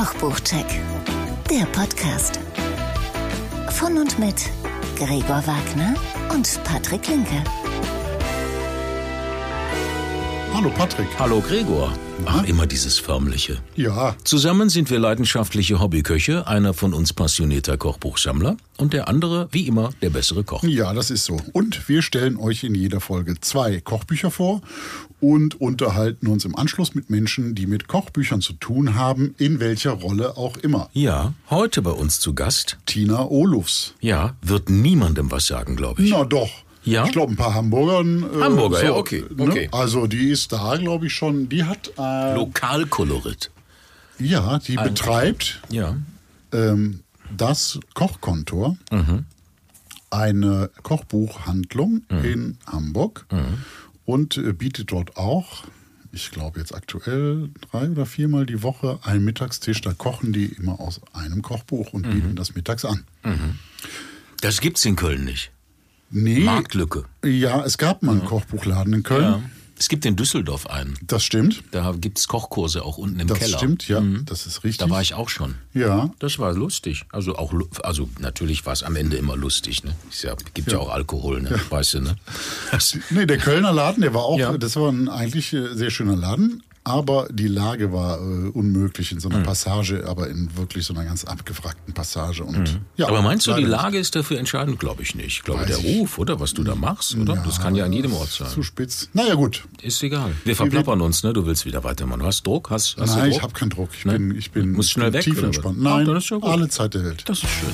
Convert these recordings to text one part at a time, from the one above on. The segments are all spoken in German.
Kochbuchcheck, der Podcast. Von und mit Gregor Wagner und Patrick Linke. Hallo Patrick. Hallo Gregor. Ach, immer dieses Förmliche. Ja, Zusammen sind wir leidenschaftliche Hobbyköche, einer von uns passionierter Kochbuchsammler und der andere, wie immer, der bessere Koch. ja, das ist so. Und wir stellen euch in jeder Folge zwei Kochbücher vor und unterhalten uns im Anschluss mit Menschen, die mit Kochbüchern zu tun haben, in welcher Rolle auch immer. Ja, heute bei uns zu Gast. Tina Olufs. Ja, wird niemandem was sagen, glaube ich. Na doch. Ja? Ich glaube, ein paar Hamburgern. Äh, Hamburger, ja, okay, okay. Also die ist da, glaube ich, schon. Die hat, äh, Lokalkolorit. ja, die betreibt Ja. ähm, das Kochkontor, eine Kochbuchhandlung in Hamburg und äh, bietet dort auch, ich glaube jetzt aktuell drei oder viermal die Woche einen Mittagstisch. Da kochen die immer aus einem Kochbuch und bieten das mittags an. Das gibt's in Köln nicht. Nee, Marktlücke. ja, es gab mal einen Kochbuchladen in Köln. Ja. Es gibt in Düsseldorf einen. Das stimmt. Da gibt's Kochkurse auch unten im Das Keller. stimmt, ja, das ist richtig. Da war ich auch schon. Ja, Das war lustig. Also auch, also natürlich war es am Ende immer lustig. Ne? Ist ja, gibt ja. auch Alkohol, ne? weißt du, ne? Das, Nee, der Kölner Laden, der war auch, Ja. das war ein eigentlich äh, sehr schöner Laden, aber die Lage war äh, unmöglich in so Mhm. einer Passage, aber in wirklich so einer ganz abgefragten Passage. Und, ja, Mhm. Aber meinst du, die Lage ist dafür entscheidend? Glaube ich nicht. Ich glaube, Weiß der ich. Ruf, oder? Was du da machst, oder? Ja, das kann ja an jedem Ort sein. Zu spitz. Naja, gut. Ist egal. Wir verplappern uns, ne? Du willst wieder weitermachen. Du hast Druck? Hast, hast Nein, du ich Druck? habe keinen Druck. Ich Ne? bin, ich bin Musst schnell weg, tief entspannt. Nein, dann ist ja gut. alle Zeit der Welt. Das ist schön.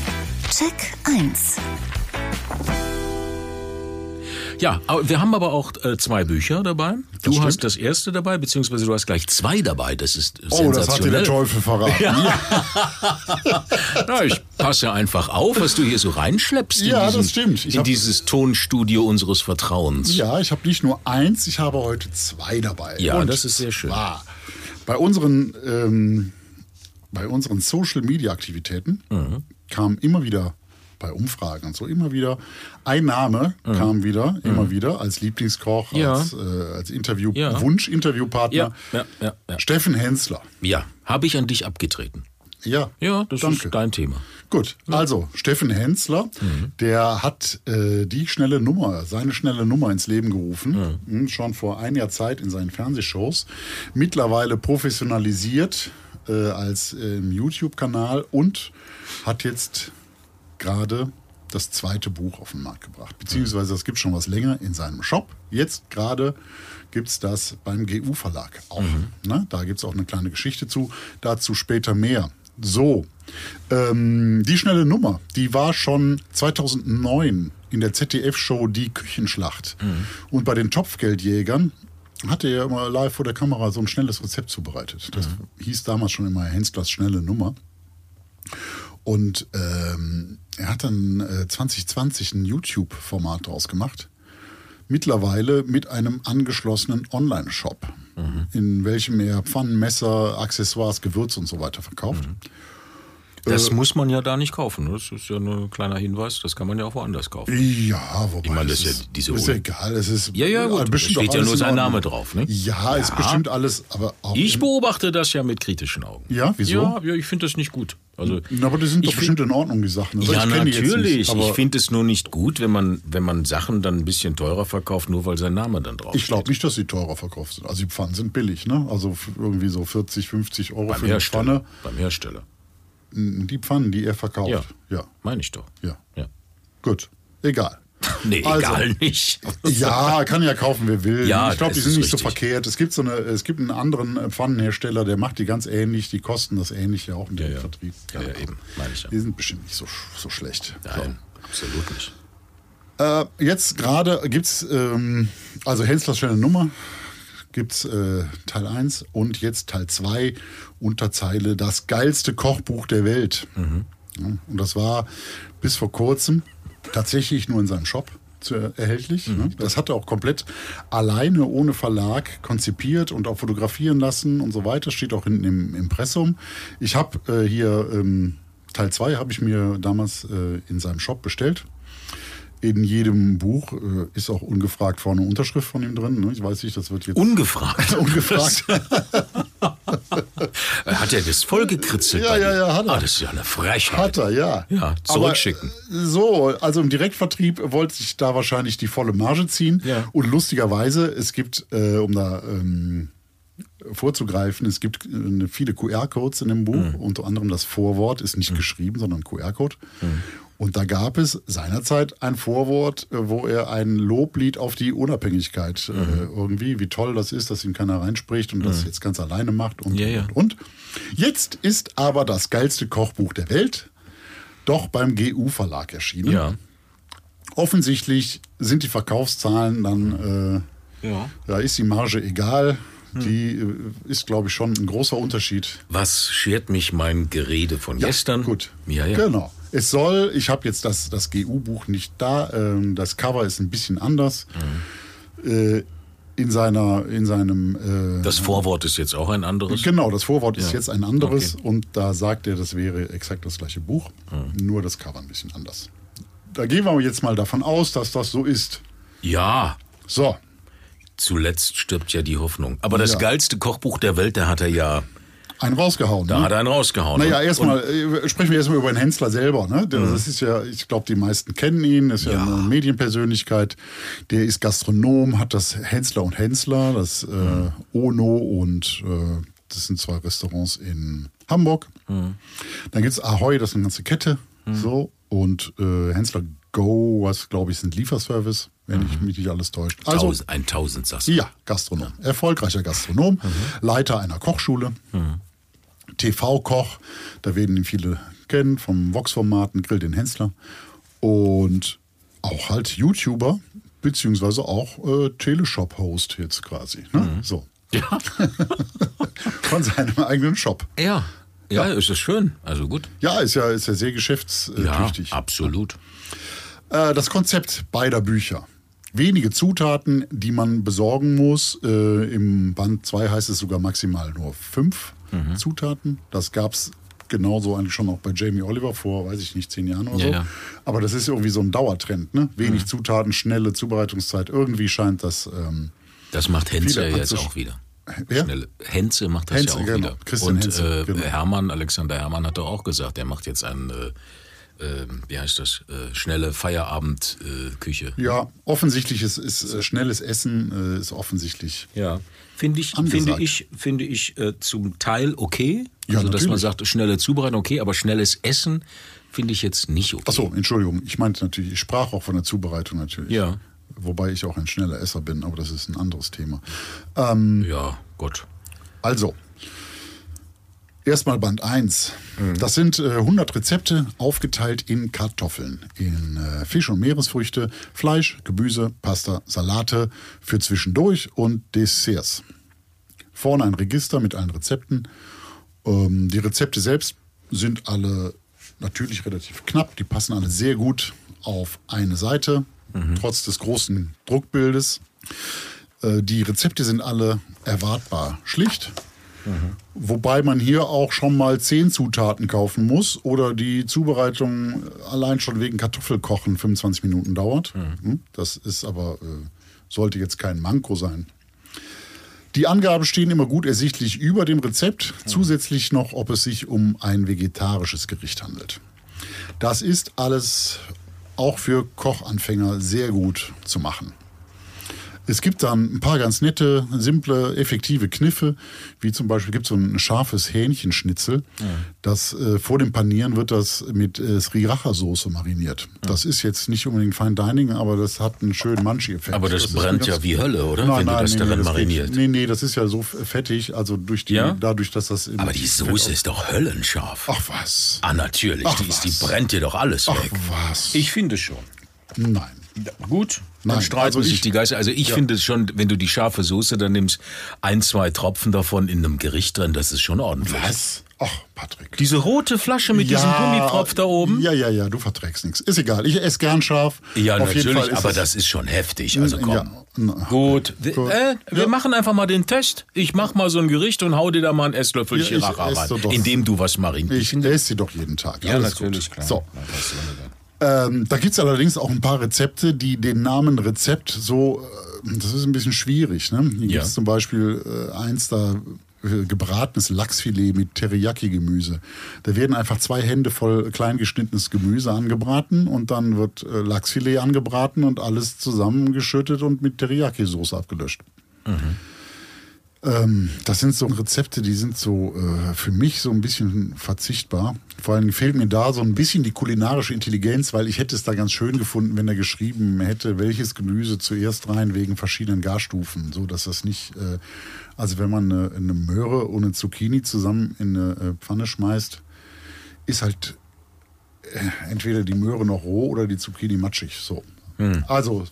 Check 1. Ja, aber wir haben aber auch äh, zwei Bücher dabei. Du stimmt. hast das erste dabei, beziehungsweise du hast gleich zwei dabei. Das ist Oh, das hat dir der sensationell. Teufel verraten. Na, ich passe einfach auf, was du hier so reinschleppst in, Ja, das diesen, stimmt. Ich in dieses Tonstudio unseres Vertrauens. Ja, ich habe nicht nur eins, ich habe heute zwei dabei. Ja, Und das ist sehr schön. Bei unseren, ähm, bei unseren Social Media Aktivitäten Mhm. kam immer wieder bei Umfragen und so immer wieder ein Name kam wieder, immer wieder als Lieblingskoch, Mhm. Ja. als, äh, als Interview, Ja. Wunsch-Interviewpartner. Ja. Steffen Hensler. Ja, habe ich an dich abgetreten. Ja, Ja, das danke. ist dein Thema. Gut, also Steffen Hensler, der hat äh, die schnelle Nummer, seine schnelle Nummer ins Leben gerufen, Hm, schon vor einiger Zeit in seinen Fernsehshows, mittlerweile professionalisiert äh, als äh, YouTube-Kanal und hat jetzt gerade das zweite Buch auf den Markt gebracht. Beziehungsweise das gibt schon was länger in seinem Shop. Jetzt gerade gibt es das beim GU-Verlag auch. Ne? Da gibt es auch eine kleine Geschichte zu. Dazu später mehr. So, ähm, die schnelle Nummer, die war schon 2009 in der ZDF-Show Die Küchenschlacht. Und bei den Topfgeldjägern hatte er immer live vor der Kamera so ein schnelles Rezept zubereitet. Das hieß damals schon immer Henslers schnelle Nummer. Und ähm, er hat dann äh, 2020 ein YouTube-Format draus gemacht. Mittlerweile mit einem angeschlossenen Online-Shop, in welchem er Pfannen, Messer, Accessoires, Gewürze und so weiter verkauft. Das muss man ja da nicht kaufen. Das ist ja nur ein kleiner Hinweis. Das kann man ja auch woanders kaufen. Ja, wobei Ich meine, das ist ja diese ist egal. Es ist Ja, ja, gut. äh, Da steht auch ja nur in sein. Name drauf, ne? Ja, ist Ja. bestimmt alles, aber auch Ich beobachte das ja mit kritischen Augen. Ja, wieso? Ja, ja ich finde das nicht gut. Also, Na, aber die sind doch bestimmt in Ordnung, die Sachen. oder? Ja, Ich die natürlich. Nicht, aber ich finde es nur nicht gut, wenn man, wenn man Sachen dann ein bisschen teurer verkauft, nur weil sein Name dann drauf ich glaube nicht, dass sie teurer verkauft sind. Also die Pfannen sind billig, ne? Also irgendwie so 40, 50 Euro Beim für eine Hersteller. Pfanne. Beim Hersteller. Die Pfannen, die er verkauft. Ja. Ja, Meine ich doch. ja. Ja. Gut, egal. Nee, Also. egal nicht. Ja, kann ja kaufen, wer will. Ja, ich glaube, die sind nicht so richtig. verkehrt. Es gibt so eine, es gibt einen anderen äh, Pfannenhersteller, der macht die ganz ähnlich, die kosten das ähnliche auch mit Ja, dem ja. Vertrieb. Ja, ja, eben. Meine ich ja. Die sind bestimmt nicht so, so schlecht. Nein, absolut nicht. Äh, jetzt gerade gibt's ähm, also Henslers schnelle Nummer, gibt's äh, Teil 1 und jetzt Teil 2, Unterzeile, das geilste Kochbuch der Welt. Ja, und das war bis vor kurzem tatsächlich nur in seinem Shop zu, erhältlich. Ne? Das hat er auch komplett alleine, ohne Verlag, konzipiert und auch fotografieren lassen und so weiter. Steht auch hinten im Impressum. Ich habe äh, hier ähm, Teil 2 habe ich mir damals äh, in seinem Shop bestellt. In jedem Buch äh, ist auch ungefragt vorne Unterschrift von ihm drin. Ne? Ich weiß nicht, das wird jetzt Ungefragt. ungefragt. Hat er das voll gekritzelt? Ja, ja, ja, hat er. Ah, das ist ja eine Frechheit. Hat er, ja. Ja, zurückschicken. Aber, so, also im Direktvertrieb wollte sich da wahrscheinlich die volle Marge ziehen. Ja. Und lustigerweise, es gibt, äh, um da ähm, vorzugreifen, es gibt äh, viele QR-Codes in dem Buch. Mhm. Unter anderem das Vorwort ist nicht geschrieben, sondern QR-Code. Und da gab es seinerzeit ein Vorwort, äh, wo er ein Loblied auf die Unabhängigkeit Mhm. äh, irgendwie, wie toll das ist, dass ihm keiner reinspricht und das jetzt ganz alleine macht und, Ja, ja. und, und. Jetzt ist aber das geilste Kochbuch der Welt doch beim GU-Verlag erschienen. Ja. Offensichtlich sind die Verkaufszahlen dann, äh, Ja. da ist die Marge egal. Die äh, ist, glaube ich, schon ein großer Unterschied. Was schert mich mein Gerede von gestern? Gut. Ja, ja. Genau. Es soll, ich habe jetzt das, das GU-Buch nicht da, ähm, das Cover ist ein bisschen anders. Mhm. Äh, in, seiner, in seinem. Äh, Das Vorwort ist jetzt auch ein anderes. Genau, das Vorwort ist Ja. jetzt ein anderes Okay. und da sagt er, das wäre exakt das gleiche Buch, Mhm. nur das Cover ein bisschen anders. Da gehen wir jetzt mal davon aus, dass das so ist. Ja. So, Zuletzt stirbt ja die Hoffnung. Aber das Ja. geilste Kochbuch der Welt, da hat er ja, einen rausgehauen. da ne? hat er einen rausgehauen. Naja, erstmal äh, sprechen wir erstmal über den Hensler selber. Ne? Der, Das ist ja, ich glaube, die meisten kennen ihn, ist ja, Ja. eine Medienpersönlichkeit. Der ist Gastronom, hat das Hensler und Hensler, das äh, Ono und äh, das sind zwei Restaurants in Hamburg. Dann gibt's Ahoy, das ist eine ganze Kette. So. Und äh, Hensler Go, was glaube ich, ist ein Lieferservice, wenn ich mich nicht alles täuscht. Also, Tausend, ein Tausendsasser. ja, Gastronom. Erfolgreicher Gastronom, Leiter einer Kochschule, TV-Koch, da werden ihn viele kennen, vom Vox-Formaten, Grill den Hensler. Und auch halt YouTuber, beziehungsweise auch äh, Teleshop-Host jetzt quasi. Ne? So. Ja. Von seinem eigenen Shop. ja. Ja, ist das schön. Also gut. Ja, ist ja, ist ja sehr Ja, geschäftstüchtig. absolut. Äh, das Konzept beider Bücher. Wenige Zutaten, die man besorgen muss. Äh, Im Band 2 heißt es sogar maximal nur fünf Mhm. Zutaten. Das gab es genauso eigentlich schon auch bei Jamie Oliver vor, weiß ich nicht, zehn Jahren oder Ja, so. ja. Mhm. Aber das ist irgendwie so ein Dauertrend. Ne? Wenig Zutaten, schnelle Zubereitungszeit. Irgendwie scheint das. Ähm, Das macht Henze ja jetzt auch wieder. Schnelle. Henze macht das Henze, ja auch genau. wieder. Christian Und Henze, äh, genau. Hermann, Alexander Hermann hat doch auch gesagt, er macht jetzt ein, äh, äh, wie heißt das, äh, schnelle Feierabendküche. Äh, ja, offensichtlich ist, ist äh, schnelles Essen äh, ist offensichtlich. Ja. Finde ich, Angesagt. finde ich, finde ich äh, zum Teil okay. Ja, Also, dass man natürlich. sagt, schnelle Zubereitung okay, aber schnelles Essen finde ich jetzt nicht okay. Achso, Entschuldigung. Ich meinte natürlich, ich sprach auch von der Zubereitung natürlich. Ja. Wobei ich auch ein schneller Esser bin, aber das ist ein anderes Thema. Ähm, Ja, Gott. Also, erstmal Band 1. Das sind äh, 100 Rezepte aufgeteilt in Kartoffeln, in äh, Fisch- und Meeresfrüchte, Fleisch, Gemüse, Pasta, Salate für zwischendurch und Desserts. Vorne ein Register mit allen Rezepten. Ähm, die Rezepte selbst sind alle natürlich relativ knapp. Die passen alle sehr gut auf eine Seite, trotz des großen Druckbildes. Äh, die Rezepte sind alle erwartbar schlicht. Wobei man hier auch schon mal zehn Zutaten kaufen muss oder die Zubereitung allein schon wegen Kartoffelkochen 25 Minuten dauert. Hm, Das ist aber, äh, sollte jetzt kein Manko sein. Die Angaben stehen immer gut ersichtlich über dem Rezept, zusätzlich noch, ob es sich um ein vegetarisches Gericht handelt. Das ist alles auch für Kochanfänger sehr gut zu machen. Es gibt dann ein paar ganz nette, simple, effektive Kniffe, wie zum Beispiel gibt es so ein scharfes Hähnchenschnitzel. Das äh, vor dem Panieren wird das mit äh, Sriracha-Soße mariniert. Das ist jetzt nicht unbedingt Fine Dining, aber das hat einen schönen Manchi-Effekt. Aber das, ist brennt ja wie Hölle, oder? Nein, Wenn nein, du das nee, darin nee, das mariniert. Geht, nee, nee, das ist ja so fettig, also durch die, Ja? dadurch, dass das. Aber die Soße ist doch höllenscharf. Ach was. Ah, natürlich. Ach, die, ist, die was. brennt dir doch alles Ach weg. was. Ich finde schon. Nein. Gut, dann Nein, streiten also sich ich- die Geister. Also ich finde es schon, wenn du die scharfe Soße dann nimmst, ein, zwei Tropfen davon in einem Gericht drin, das ist schon ordentlich. Was? Ach, Patrick. Diese rote Flasche mit diesem Gummipropf da oben? Ja, ja, ja, du verträgst nichts. Ist egal. Ich esse gern scharf. Ja, Auf natürlich, aber das ist schon heftig. Also komm. Ja, na, Gut, Gut. Äh, wir Ja. machen einfach mal den Test. Ich mach mal so ein Gericht und hau dir da mal ein Esslöffel Ja, rein, indem du was marinierst. Ich esse sie doch jeden Tag. Ja, Alles natürlich, gut. klar. So. Ähm, da gibt's allerdings auch ein paar Rezepte, die den Namen Rezept so, äh, das ist ein bisschen schwierig. Ne? Hier Ja. gibt's zum Beispiel äh, eins, da äh, gebratenes Lachsfilet mit Teriyaki-Gemüse. Da werden einfach zwei Hände voll klein geschnittenes Gemüse angebraten und dann wird äh, Lachsfilet angebraten und alles zusammengeschüttet und mit Teriyaki-Soße abgelöscht. Ähm, das sind so Rezepte, die sind so äh, für mich so ein bisschen verzichtbar. Vor allem fehlt mir da so ein bisschen die kulinarische Intelligenz, weil ich hätte es da ganz schön gefunden, wenn er geschrieben hätte, welches Gemüse zuerst rein wegen verschiedenen Garstufen, so dass das nicht, äh, also wenn man eine, eine Möhre und eine Zucchini zusammen in eine äh, Pfanne schmeißt, ist halt äh, entweder die Möhre noch roh oder die Zucchini matschig. So. Also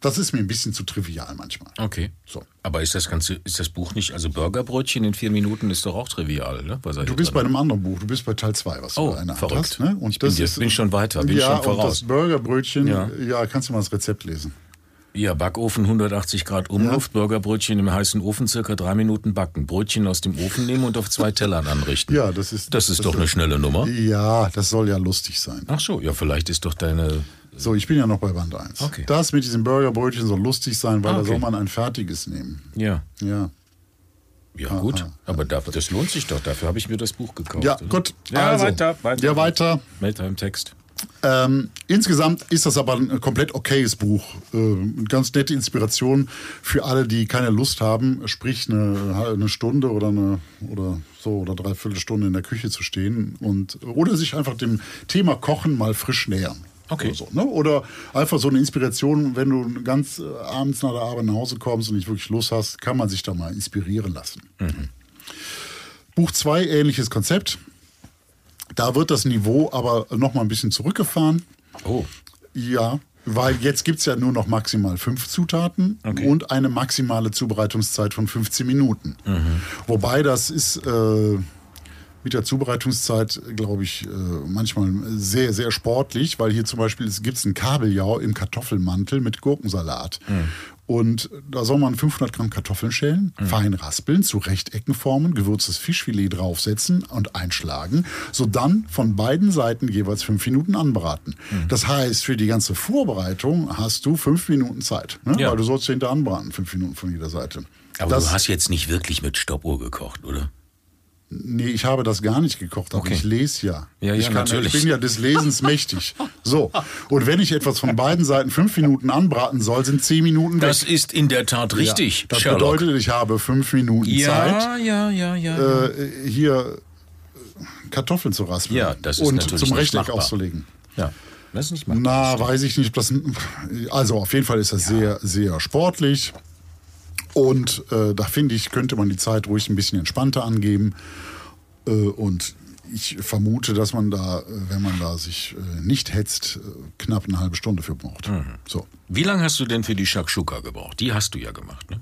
das ist mir ein bisschen zu trivial manchmal. Okay. So. Aber ist das Ganze, ist das Buch nicht, also Burgerbrötchen in vier Minuten ist doch auch trivial, ne? Du bist bei einem anderen Buch, du bist bei Teil 2, was Oh, du Hand verrückt. hast. Ne? Und Ich bin dir- bin schon weiter, bin ja, schon Und voraus. das Burgerbrötchen, ja. Ja. kannst du mal das Rezept lesen. Ja, Backofen 180 Grad Umluft, Burgerbrötchen im heißen Ofen circa drei Minuten backen. Brötchen aus dem Ofen nehmen und auf zwei Tellern anrichten. Ja, das ist. Das ist doch eine schnelle Nummer. Ja, das soll ja lustig sein. Ach so, ja, vielleicht ist doch deine. So, ich bin ja noch bei Band 1. Okay. Das mit diesem Burgerbrötchen soll lustig sein, weil Ah, da okay. soll man ein fertiges nehmen. Ja. Ja. Ja, gut. Aber da, das lohnt sich doch. Dafür habe ich mir das Buch gekauft. Ja, oder? gut. Ja, also, weiter, weiter. Ja, weiter. Weiter im Text. Ähm, insgesamt ist das aber ein komplett okayes Buch. Äh, eine ganz nette Inspiration für alle, die keine Lust haben, sprich eine, eine Stunde oder eine oder so oder dreiviertel Stunde in der Küche zu stehen und oder sich einfach dem Thema Kochen mal frisch nähern. Okay. Oder, so, ne? oder einfach so eine Inspiration, wenn du ganz äh, abends nach der Arbeit nach Hause kommst und nicht wirklich Lust hast, kann man sich da mal inspirieren lassen. Buch 2, ähnliches Konzept. Da wird das Niveau aber noch mal ein bisschen zurückgefahren. Oh. Ja, weil jetzt gibt es ja nur noch maximal fünf Zutaten Okay. und eine maximale Zubereitungszeit von 15 Minuten. Wobei das ist äh, mit der Zubereitungszeit, glaube ich, äh, manchmal sehr, sehr sportlich, weil hier zum Beispiel gibt es einen Kabeljau im Kartoffelmantel mit Gurkensalat. Und da soll man 500 Gramm Kartoffeln schälen, fein raspeln, zu Rechtecken formen, gewürztes Fischfilet draufsetzen und einschlagen, sodann von beiden Seiten jeweils fünf Minuten anbraten. Das heißt, für die ganze Vorbereitung hast du fünf Minuten Zeit, ne? Ja. weil du sollst hinter anbraten, fünf Minuten von jeder Seite. Aber das, du hast jetzt nicht wirklich mit Stoppuhr gekocht, oder? Nee, ich habe das gar nicht gekocht, aber Okay. ich lese ja. Ja, ich, ja, kann, natürlich. ich bin ja des Lesens mächtig. So. Und wenn ich etwas von beiden Seiten fünf Minuten anbraten soll, sind zehn Minuten weg. Das ist in der Tat richtig, Ja, das Sherlock. bedeutet, ich habe fünf Minuten ja, Zeit, ja, ja, ja. äh, hier Kartoffeln zu raspeln Ja, das ist und natürlich zum Rechteck machbar. auszulegen. ja. Das ist nicht mal. Na, weiß ich nicht. Das, also auf jeden Fall ist das sehr, sehr sportlich. Und äh, da finde ich, könnte man die Zeit ruhig ein bisschen entspannter angeben. Äh, und ich vermute, dass man da, äh, wenn man da sich äh, nicht hetzt, äh, knapp eine halbe Stunde für braucht. Mhm. So. Wie lange hast du denn für die Shakshuka gebraucht? Die hast du ja gemacht, ne?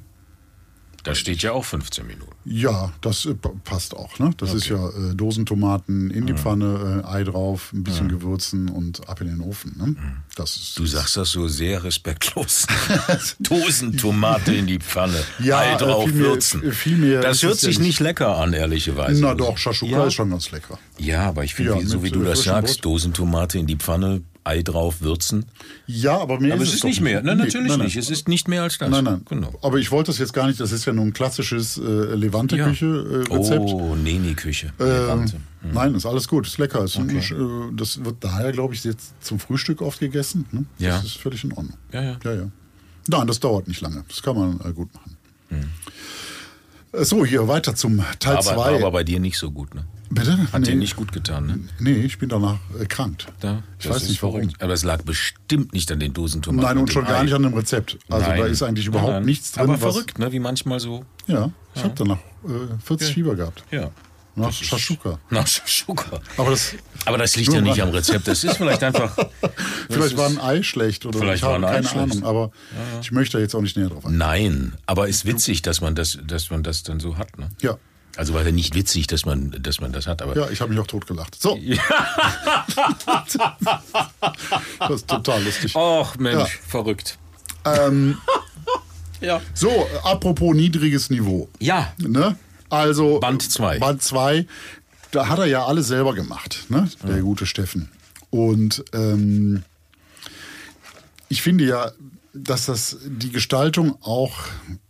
Da steht ja auch 15 Minuten. Ja, das äh, pa- passt auch. Ne? Das ist ja äh, Dosentomaten in die Pfanne, äh, Ei drauf, ein bisschen Gewürzen und ab in den Ofen. Ne? Das ist, Du sagst das so sehr respektlos. Dosentomate in die Pfanne. Ja, Ei äh, drauf viel mehr- würzen. viel mehr das hört es ja sich nicht. lecker an, ehrlicherweise. Na doch, Shashuka Ja. ist schon ganz lecker. Ja, aber ich finde, Ja, so wie du äh, das sagst, Brot. Dosentomate in die Pfanne, Ei drauf würzen. Ja, aber mehr Aber ist es ist nicht mehr. Ne, Nee, natürlich nein, nein. nicht. Es ist nicht mehr als das. Nein, nein. Genau. Aber ich wollte das jetzt gar nicht. Das ist ja nur ein klassisches äh, Levante-Küche-Rezept. Oh, Neni-Küche. äh, Levante. Nein, ist alles gut. Ist lecker. Ist ein, äh, das wird daher, glaube ich, jetzt zum Frühstück oft gegessen. Ne? Ja. Das ist völlig in Ordnung. Ja, ja. Ja, ja. Nein, das dauert nicht lange. Das kann man äh, gut machen. Hm. Äh, So, hier weiter zum Teil Aber, 2. war aber bei dir nicht so gut, ne? Bitte? Hat nee. dir nicht gut getan, ne? Nee, ich bin danach erkrankt. Da, ich weiß nicht warum. verrückt. Aber es lag bestimmt nicht an den Dosentomaten. Nein, und schon gar Ei. nicht an dem Rezept. Also Nein. da ist eigentlich überhaupt nein. nichts drin. Aber verrückt, ne? Wie manchmal so. Ja, ich habe danach äh, 40 Fieber gehabt. Ja. Nach Shashuka. Nach Shashuka. Aber das, Aber das liegt ja nicht am Rezept. Das ist vielleicht einfach. vielleicht war ein Ei schlecht oder Vielleicht ich habe war ein Ei keine schlecht. Ahnung. Aber ich möchte da jetzt auch nicht näher drauf eingehen. Nein, aber ist witzig, dass man das, dass man das dann so hat, ne? Ja. Also war ja nicht witzig, dass man, dass man das hat, aber Ja, ich habe mich auch totgelacht. So. das ist total lustig. Och Mensch, Ja. verrückt. Ähm, Ja. so, äh, apropos niedriges Niveau. Ja. Ne? Also Band zwei. Band 2, da hat er ja alles selber gemacht, ne? der gute Steffen. Und ähm, ich finde ja, dass das die Gestaltung auch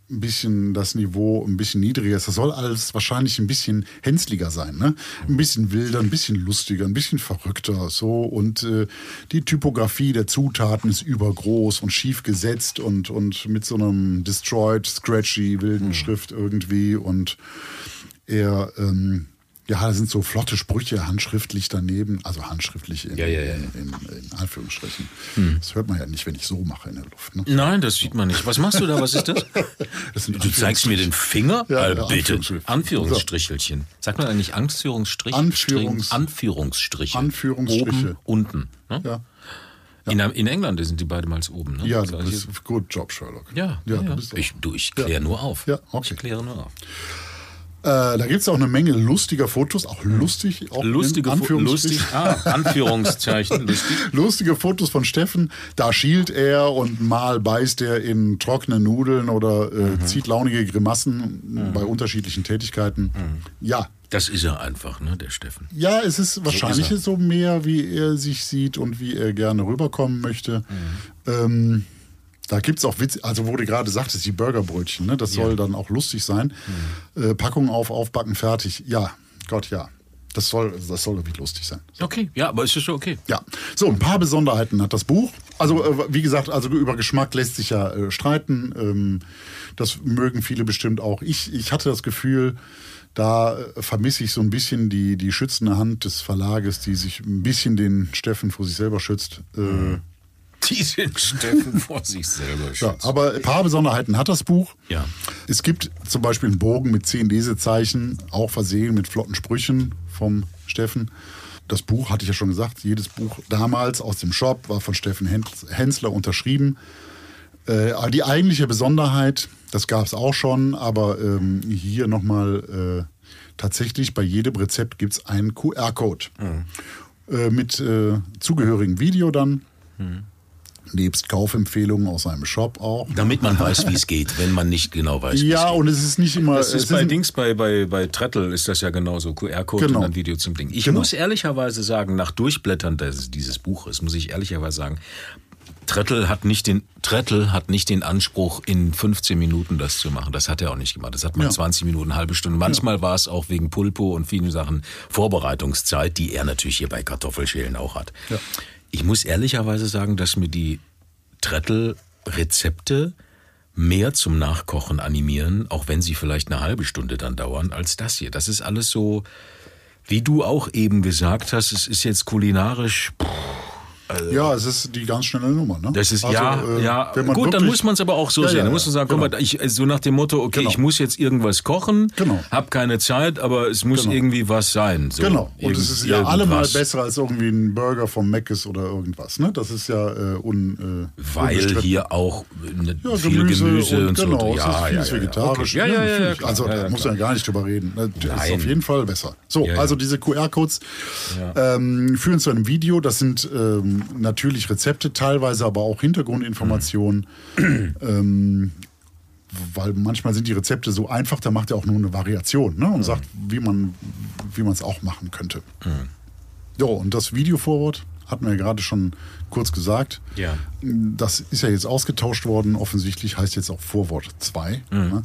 ein bisschen das Niveau ein bisschen niedriger ist. Das soll alles wahrscheinlich ein bisschen hänzliger sein, ne? Ein bisschen wilder, ein bisschen lustiger, ein bisschen verrückter, so. Und äh, die Typografie der Zutaten ist übergroß und schief gesetzt und, und mit so einem destroyed, scratchy, wilden Schrift irgendwie und er, ähm, ja, da sind so flotte Sprüche handschriftlich daneben, also handschriftlich in, Ja, ja, ja. in, in, in Anführungsstrichen. Das hört man ja nicht, wenn ich so mache in der Luft. Ne? Nein, das sieht man nicht. Was machst du da? Was ist das? Das sind Du zeigst mir den Finger? Ja, äh, ja, bitte. Anführungsstrich. Anführungsstrichelchen. Sagt man eigentlich Anführungsstrich? Anführungs- Strich- Anführungsstriche. Anführungsstriche. Oben, unten. Ne? Ja. In, in England sind die beide mal oben. Ne? Ja, Das bist gut Job, Sherlock. ja, ja, ja, du. Ich, du, ich kläre nur auf. Ja, okay. Ich kläre nur auf. Äh, da gibt es auch eine Menge lustiger Fotos, auch lustig. Auch Lustige, Anführungsstrich. lustig, ah, Anführungszeichen, lustig. Lustige Fotos von Steffen. Da schielt er und mal beißt er in trockene Nudeln oder Mhm. äh, zieht launige Grimassen bei unterschiedlichen Tätigkeiten. Ja. Das ist er einfach, ne, der Steffen. Ja, es ist wahrscheinlich er. so mehr, wie er sich sieht und wie er gerne rüberkommen möchte. Mhm. Ähm, da gibt es auch Witz, also wo du gerade sagtest, die Burgerbrötchen, ne? das soll dann auch lustig sein. Mhm. Äh, Packung auf, aufbacken, fertig. Ja, Gott, ja. Das soll, das soll irgendwie lustig sein. Okay, ja, aber es ist schon okay. Ja, so ein paar Besonderheiten hat das Buch. Also äh, wie gesagt, also über Geschmack lässt sich ja äh, streiten. Ähm, das mögen viele bestimmt auch. Ich, ich hatte das Gefühl, da äh, vermisse ich so ein bisschen die, die schützende Hand des Verlages, die sich ein bisschen den Steffen vor sich selber schützt. Äh, Die sind Steffen vor sich selber ja, aber ein paar Besonderheiten hat das Buch. Ja. Es gibt zum Beispiel einen Bogen mit zehn Lesezeichen, auch versehen mit flotten Sprüchen vom Steffen. Das Buch, hatte ich ja schon gesagt, jedes Buch damals aus dem Shop war von Steffen Hens- Hensler unterschrieben. Äh, die eigentliche Besonderheit, das gab es auch schon, aber ähm, hier nochmal äh, tatsächlich bei jedem Rezept gibt es einen QR-Code. Äh, mit äh, zugehörigem Video dann. Nebst Kaufempfehlungen aus seinem Shop auch. Damit man weiß, wie es geht, wenn man nicht genau weiß, wie es Ja, geht. und es ist nicht immer. Das es ist bei ein- Dings, bei, bei, bei Trettel ist das ja genauso. QR-Code Genau. und dann Video zum Ding. Ich Genau. muss ehrlicherweise sagen, nach Durchblättern des, dieses Buches, muss ich ehrlicherweise sagen, Trettel hat nicht den Trettel hat nicht den Anspruch, in 15 Minuten das zu machen. Das hat er auch nicht gemacht. Das hat man Ja. 20 Minuten, eine halbe Stunde. Manchmal war es auch wegen Pulpo und vielen Sachen Vorbereitungszeit, die er natürlich hier bei Kartoffelschälen auch hat. Ja. Ich muss ehrlicherweise sagen, dass mir die Trettel-Rezepte mehr zum Nachkochen animieren, auch wenn sie vielleicht eine halbe Stunde dann dauern, als das hier. Das ist alles so, wie du auch eben gesagt hast, es ist jetzt kulinarisch. Ja, es ist die ganz schnelle Nummer. Ne? Das ist Also, ja, äh, ja. Gut, dann muss man es aber auch so Ja, sehen. ja, dann muss man sagen, guck genau. mal, ich, so nach dem Motto, okay, Genau. ich muss jetzt irgendwas kochen, Genau. hab keine Zeit, aber es muss Genau. irgendwie was sein. So, Genau. Und es ist ja allemal besser als irgendwie ein Burger vom Mc's oder irgendwas. Ne? Das ist ja äh, un, äh, Weil hier auch ne, ja, viel Gemüse, und, genau, so. es ist vieles vegetarisch. Okay. Ja, ja, ja, ja, klar. Also ja, da ja, muss man gar nicht drüber reden. Das ist Nein. auf jeden Fall besser. So, Ja, ja. also diese QR-Codes ähm, führen zu einem Video. Das sind ähm, natürlich Rezepte, teilweise aber auch Hintergrundinformationen. ähm, weil manchmal sind die Rezepte so einfach, da macht er auch nur eine Variation ne? und sagt, wie man es auch machen könnte. Ja, und das Videovorwort hatten wir ja gerade schon kurz gesagt. Ja. Das ist ja jetzt ausgetauscht worden. Offensichtlich heißt jetzt auch Vorwort 2. Mhm. Ne?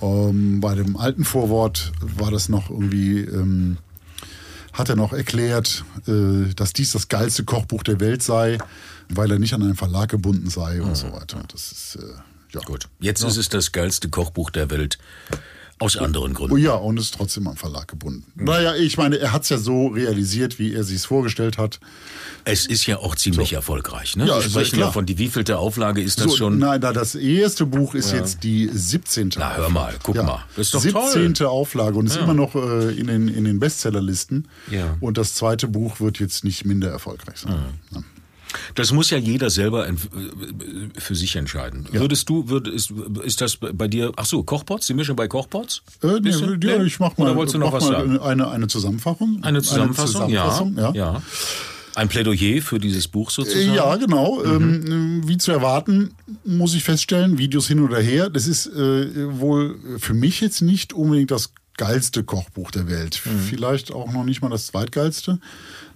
Ähm, bei dem alten Vorwort war das noch irgendwie, ähm, hat er noch erklärt, äh, dass dies das geilste Kochbuch der Welt sei, weil er nicht an einen Verlag gebunden sei und so weiter. Das ist, äh, ja. Mhm. Gut. Jetzt ist es das geilste Kochbuch der Welt. Aus anderen Oh Gründen. ja, und ist trotzdem am Verlag gebunden. Naja, ich meine, er hat es ja so realisiert, wie er sich es vorgestellt hat. Es ist ja auch ziemlich erfolgreich. Ne? Ja, Wir ja sprechen ja von, die wievielte Auflage ist das So, schon? Nein, na, das erste Buch ist jetzt die 17. Na, hör mal, guck mal. Das ist doch 17. toll. Auflage und ist immer noch äh, in den, in den Bestsellerlisten. Ja. Und das zweite Buch wird jetzt nicht minder erfolgreich sein. Ja. Das muss ja jeder selber äh, für sich entscheiden. Würdest du, würd, ist, ist das bei dir, ach so, Kochpots, die Mischen bei Kochpots? Äh, nee, ja, ich mach mal, Oder wolltest du noch was sagen? Eine, eine Zusammenfassung. Eine Zusammenfassung, Eine Zusammenfassung, ja, ja. ja. Ein Plädoyer für dieses Buch sozusagen? Äh, Ja, genau. Mhm. Ähm, wie zu erwarten, muss ich feststellen, Videos hin oder her, das ist äh, wohl für mich jetzt nicht unbedingt das geilste Kochbuch der Welt. Mhm. Vielleicht auch noch nicht mal das zweitgeilste.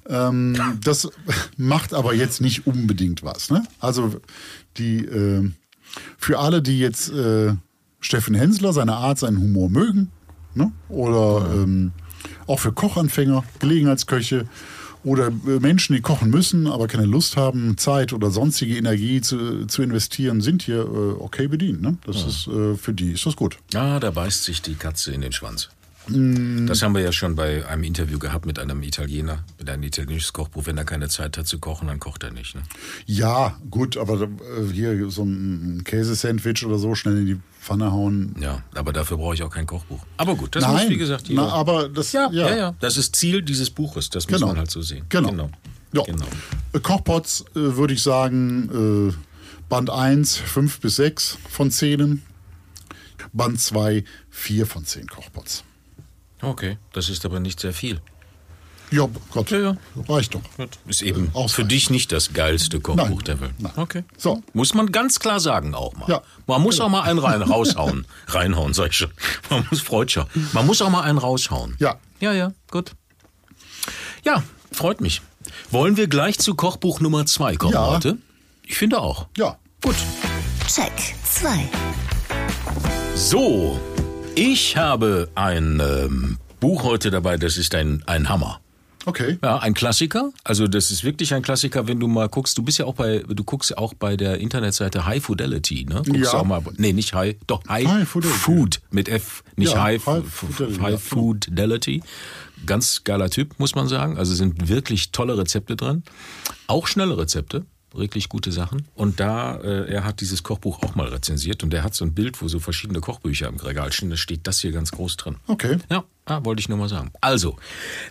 Ähm, das macht aber jetzt nicht unbedingt was. Ne? Also die äh, für alle, die jetzt äh, Steffen Hensler, seine Art, seinen Humor mögen. Ne? Oder ähm, auch für Kochanfänger, Gelegenheitsköche oder äh, Menschen, die kochen müssen, aber keine Lust haben, Zeit oder sonstige Energie zu, zu investieren, sind hier äh, okay bedient. Ne? Das ist äh, für die ist das gut. Ah, da beißt sich die Katze in den Schwanz. Das haben wir ja schon bei einem Interview gehabt mit einem Italiener, mit einem italienischen Kochbuch. Wenn er keine Zeit hat zu kochen, dann kocht er nicht. Ne? Ja, gut, aber äh, hier so ein Käsesandwich oder so schnell in die Pfanne hauen. Ja, aber dafür brauche ich auch kein Kochbuch. Aber gut, das Nein, muss, wie gesagt, na, aber das ja, ja, ja, ja, Das ist Ziel dieses Buches. Das muss Genau. man halt so sehen. Genau. genau. Ja. Genau. Äh, Kochpots äh, würde ich sagen, Band 1, 5 bis 6 von 10. Band 2, 4 von 10 Kochpots. Okay, das ist aber nicht sehr viel. Ja, Gott, Ja, ja. reicht doch. Ist eben Äh, ausreichend. für dich nicht das geilste Kochbuch Nein, der Welt. nein. Okay. So. Muss man ganz klar sagen auch mal. Ja. Man muss auch mal einen rein raushauen. Reinhauen, sag ich schon. Man muss Freudscher. Man muss auch mal einen raushauen. Ja. Ja, ja, gut. Ja, freut mich. Wollen wir gleich zu Kochbuch Nummer zwei kommen Ja. heute? Ich finde auch. Ja, Gut. Check 2. So, ich habe ein ähm, Buch heute dabei, das ist ein, ein Hammer. okay. Ja, ein Klassiker. Also das ist wirklich ein Klassiker, wenn du mal guckst. Du bist ja auch bei, du guckst ja auch bei der Internetseite High Fidelity, ne? Guckst Ja. du auch mal. Nee, nicht High, doch High, High. Food mit F, nicht Ja, High, High Fidelity, High ja. Fidelity. Ganz geiler Typ, muss man sagen. Also sind wirklich tolle Rezepte drin. Auch schnelle Rezepte. Wirklich gute Sachen. Und da, äh, er hat dieses Kochbuch auch mal rezensiert und er hat so ein Bild, wo so verschiedene Kochbücher im Regal stehen. Da steht das hier ganz groß drin. Okay. Ja, ja, wollte ich nur mal sagen. Also,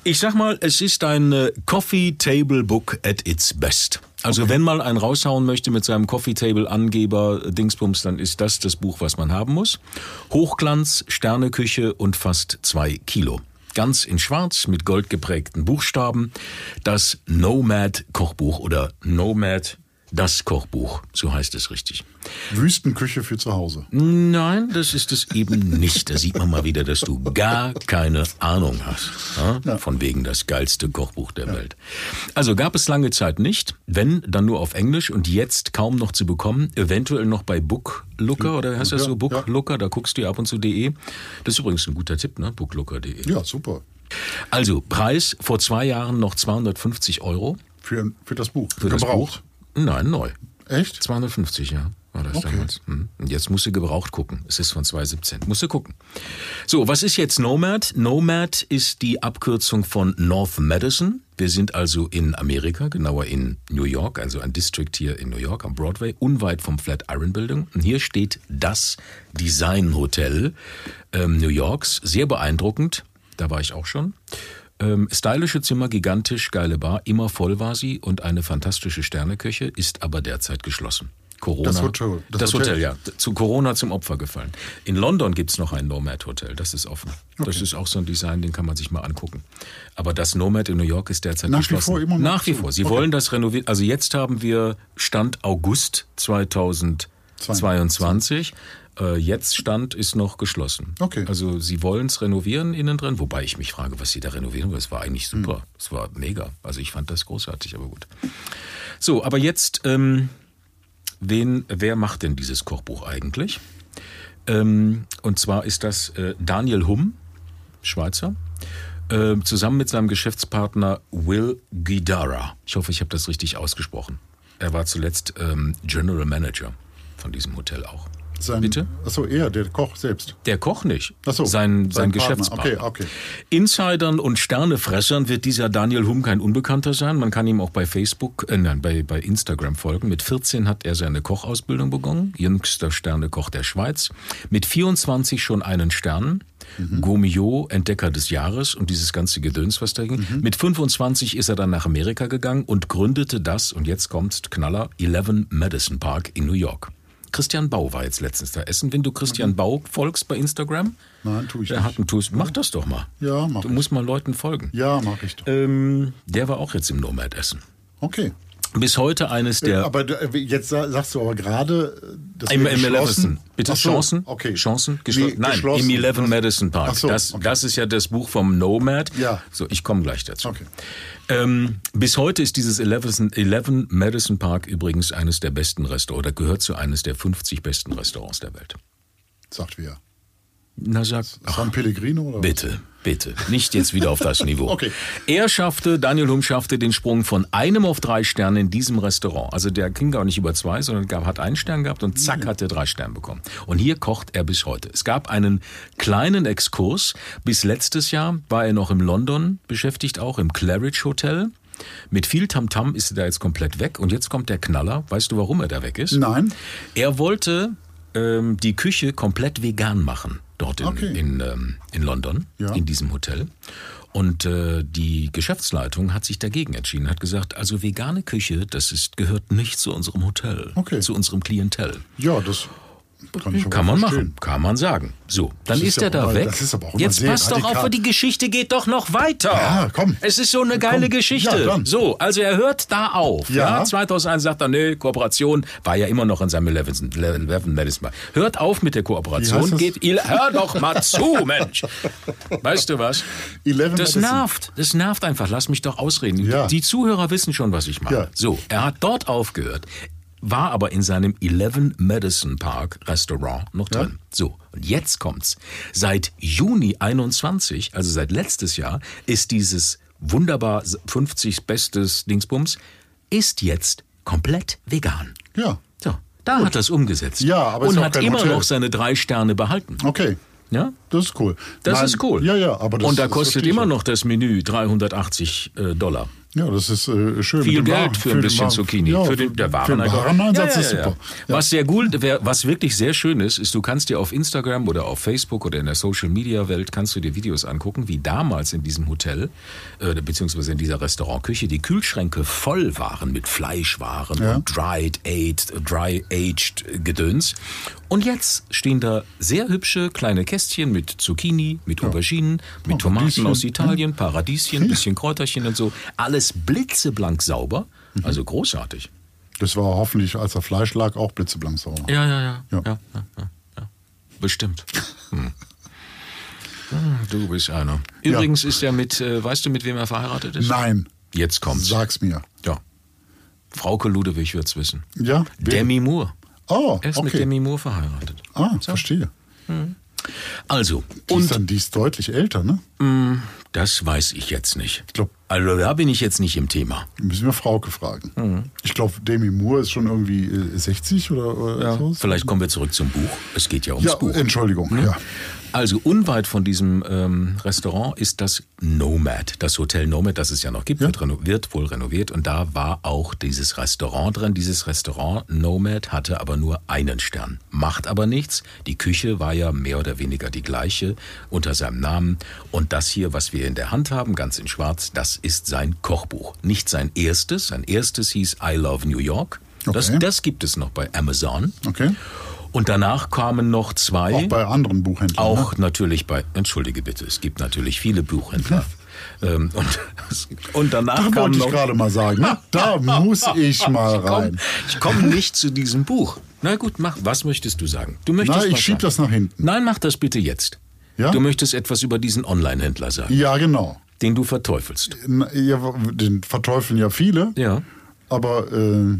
ich sag mal, es ist ein äh, Coffee Table Book at its best. Also, wenn man einen raushauen möchte mit seinem Coffee Table Angeber äh, Dingsbums, dann ist das das Buch, was man haben muss. Hochglanz, Sterneküche und fast zwei Kilo. Ganz in schwarz mit goldgeprägten Buchstaben. Das Nomad Kochbuch oder Nomad das Kochbuch, so heißt es richtig. Wüstenküche für zu Hause. Nein, das ist es eben nicht. Da sieht man mal wieder, dass du gar keine Ahnung hast. Ja? Von wegen das geilste Kochbuch der Welt. Also gab es lange Zeit nicht, wenn, dann nur auf Englisch und jetzt kaum noch zu bekommen. Eventuell noch bei Booklooker oder heißt das Ja, so? Booklooker, da guckst du ab und zu de. Das ist übrigens ein guter Tipp, ne? Booklooker.de. Ja, super. Also Preis vor zwei Jahren noch 250 Euro Für, für das Buch. für das Gebraucht. Buch. Nein, neu. Echt? 250, ja. War das Okay. damals. Hm. Und jetzt musst du gebraucht gucken. Es ist von 2017. Musst du gucken. So, was ist jetzt Nomad? Nomad ist die Abkürzung von North Madison. Wir sind also in Amerika, genauer in New York, also ein District hier in New York am Broadway, unweit vom Flatiron Building. Und hier steht das Design Hotel ähm, New Yorks. Sehr beeindruckend. Da war ich auch schon. Ähm, stylische Zimmer, gigantisch, geile Bar, immer voll war sie und eine fantastische Sterneküche, ist aber derzeit geschlossen. Corona. Das Hotel, Das, das Hotel. Hotel. ja. Zu Corona zum Opfer gefallen. In London gibt's noch ein Nomad Hotel, das ist offen. Das ist auch so ein Design, den kann man sich mal angucken. Aber das Nomad in New York ist derzeit Nach wie geschlossen. vor immer noch Nach wie vor. Sie Okay. wollen das renovieren. Also jetzt haben wir Stand August 2022. Äh, jetzt Stand ist noch geschlossen. Okay. Also sie wollen es renovieren innen drin, wobei ich mich frage, was sie da renovieren wollen. Es war eigentlich Hm. super. Es war mega. Also ich fand das großartig, aber gut. So, aber jetzt, ähm, wen, wer macht denn dieses Kochbuch eigentlich? Ähm, und zwar ist das äh, Daniel Humm, Schweizer, äh, zusammen mit seinem Geschäftspartner Will Guidara. Ich hoffe, ich habe das richtig ausgesprochen. Er war zuletzt ähm, General Manager von diesem Hotel auch. Sein, Bitte? Achso, er, der Koch selbst. Der Koch nicht. Ach so, sein, sein, sein Partner. Geschäftspartner. Okay, okay. Insidern und Sternefressern wird dieser Daniel Hum kein Unbekannter sein. Man kann ihm auch bei Facebook, äh, nein, bei, bei Instagram folgen. Mit 14 hat er seine Kochausbildung begonnen. Jüngster Sternekoch der Schweiz. Mit 24 schon einen Stern. Mhm. Gomio, Entdecker des Jahres und dieses ganze Gedöns, was da ging. Mhm. Mit 25 ist er dann nach Amerika gegangen und gründete das, und jetzt kommt's, Knaller, 11 Madison Park in New York. Christian Bau war jetzt letztens da essen. Wenn du Christian Bau folgst bei Instagram, Mhm. Nein, tue ich der nicht. hat einen Toast. Mach das doch mal. Ja, mach Du ich. musst mal Leuten folgen. Ja, mache ich doch. Ähm, der war auch jetzt im Nomad essen. Okay. Bis heute eines der. aber äh, jetzt sa- sagst du aber gerade, äh, das Im, im geschlossen. Eleven. Bitte Ach so, Chancen? Okay. Chancen? Geschlossen? Nee, Nein, geschlossen. im Eleven Was? Madison Park. So, das, okay. das ist ja das Buch vom Nomad. Ja. So, ich komme gleich dazu. Okay. Ähm, bis heute ist dieses 11, 11 Madison Park übrigens eines der besten Restaurants oder gehört zu eines der 50 besten Restaurants der Welt. sagt wer. Na sag, San Pellegrino oder bitte, bitte, nicht jetzt wieder auf das Niveau. Okay. Er schaffte, Daniel Hum schaffte den Sprung von einem auf drei Sterne in diesem Restaurant. Also der ging gar nicht über zwei, sondern gab, hat einen Stern gehabt und zack hat er drei Sterne bekommen. Und hier kocht er bis heute. Es gab einen kleinen Exkurs. Bis letztes Jahr war er noch im London beschäftigt, auch im Claridge Hotel. Mit viel Tamtam ist er da jetzt komplett weg. Und jetzt kommt der Knaller. Weißt du, warum er da weg ist? Nein. Er wollte ähm, die Küche komplett vegan machen, dort in, Okay. in, ähm, in London, Ja. in diesem Hotel. Und äh, die Geschäftsleitung hat sich dagegen entschieden, hat gesagt, also vegane Küche, das ist, gehört nicht zu unserem Hotel, Okay. zu unserem Klientel. Ja, das kann ich Kann man verstehen. machen, kann man sagen. So, dann Das ist ist, ja er da aber- weg. Jetzt passt doch auf, radikal. die Geschichte geht doch noch weiter. Ja, komm. Es ist so eine geile Komm. Geschichte. Ja, so, also er hört da auf. Ja. Ja. 2001 sagt er, nee, Kooperation, war ja immer noch in seinem 11. 11. Medicine. Hört auf mit der Kooperation. Geht, il- hör doch mal zu, Mensch. Weißt du was? 11 Das Medicine. nervt. Das nervt einfach. Lass mich doch ausreden. Ja. Die Zuhörer wissen schon, was ich meine. Ja. So, er hat dort aufgehört, war aber in seinem 11 Madison Park Restaurant noch drin. So, und jetzt kommt's. Seit Juni 21, also seit letztes Jahr, ist dieses wunderbar 50 bestes Dingsbums, ist jetzt komplett vegan. Ja, So, da hat er es umgesetzt. Ja, aber ist Und ja hat immer Hotel. noch seine drei Sterne behalten. okay. Ja? Das ist cool. Das Nein, ist cool. Ja, ja, aber das Und da das kostet immer noch das Menü 380 äh, Dollar. Ja, das ist äh, schön. Viel Geld Waren- für ein bisschen Waren- Zucchini. Ja, für den, der für den Wareneinkauf. Wareneinsatz ist super. Ja. Was sehr gut, was wirklich sehr schön ist, ist, du kannst dir auf Instagram oder auf Facebook oder in der Social Media Welt kannst du dir Videos angucken, wie damals in diesem Hotel äh, beziehungsweise in dieser Restaurantküche die Kühlschränke voll waren mit Fleischwaren Ja. und dried, aged, dry aged Gedöns. Und jetzt stehen da sehr hübsche kleine Kästchen mit Zucchini, mit Auberginen, mit Tomaten Paradieschen, aus Italien, Paradieschen, ein bisschen Kräuterchen und so. Alles blitzeblank sauber. Mhm. Also großartig. Das war hoffentlich, als er Fleisch lag, auch blitzeblank sauber. Ja, ja, ja. Ja. ja, ja, ja, ja. Bestimmt. Hm. Hm, Du bist einer. Übrigens ist er mit, äh, weißt du, mit wem er verheiratet ist? Nein, Jetzt kommt's. sag's mir. Ja. Frauke Ludewig wird's wissen. Ja? wer- Demi Moore. Oh, Er ist mit okay. Demi Moore verheiratet. Ah, verstehe. Also, Die ist, und dann, die ist deutlich älter, ne? Das weiß ich jetzt nicht. Ich glaube, Also da bin ich jetzt nicht im Thema. müssen wir Frauke fragen. Mhm. Ich glaube, Demi Moore ist schon irgendwie äh, 60 oder, oder so. Vielleicht kommen wir zurück zum Buch. Es geht ja ums Ja, Buch. Entschuldigung. Ja. Also unweit von diesem ähm, Restaurant ist das Nomad, das Hotel Nomad, das es ja noch gibt, Ja. wird, wird wohl renoviert und da war auch dieses Restaurant drin. Dieses Restaurant Nomad hatte aber nur einen Stern, macht aber nichts. Die Küche war ja mehr oder weniger die gleiche unter seinem Namen und das hier, was wir in der Hand haben, ganz in Schwarz, das ist sein Kochbuch. Nicht sein erstes, sein erstes hieß I Love New York. Das, Okay. das gibt es noch bei Amazon. Okay. Und danach kamen noch zwei. Auch bei anderen Buchhändlern. Auch Ne? natürlich bei, entschuldige bitte, es gibt natürlich viele Buchhändler. ähm, und, und danach Da wollte ich gerade mal sagen. Ne? Da muss ich mal ich komme rein. komm nicht zu diesem Buch. Na gut, mach, was möchtest du sagen? Du möchtest Na, ich schieb sagen. das nach hinten. Nein, mach das bitte jetzt. Ja? Du möchtest etwas über diesen Online-Händler sagen, Ja, genau. den du verteufelst. Ja, den verteufeln ja viele. Ja. Aber äh,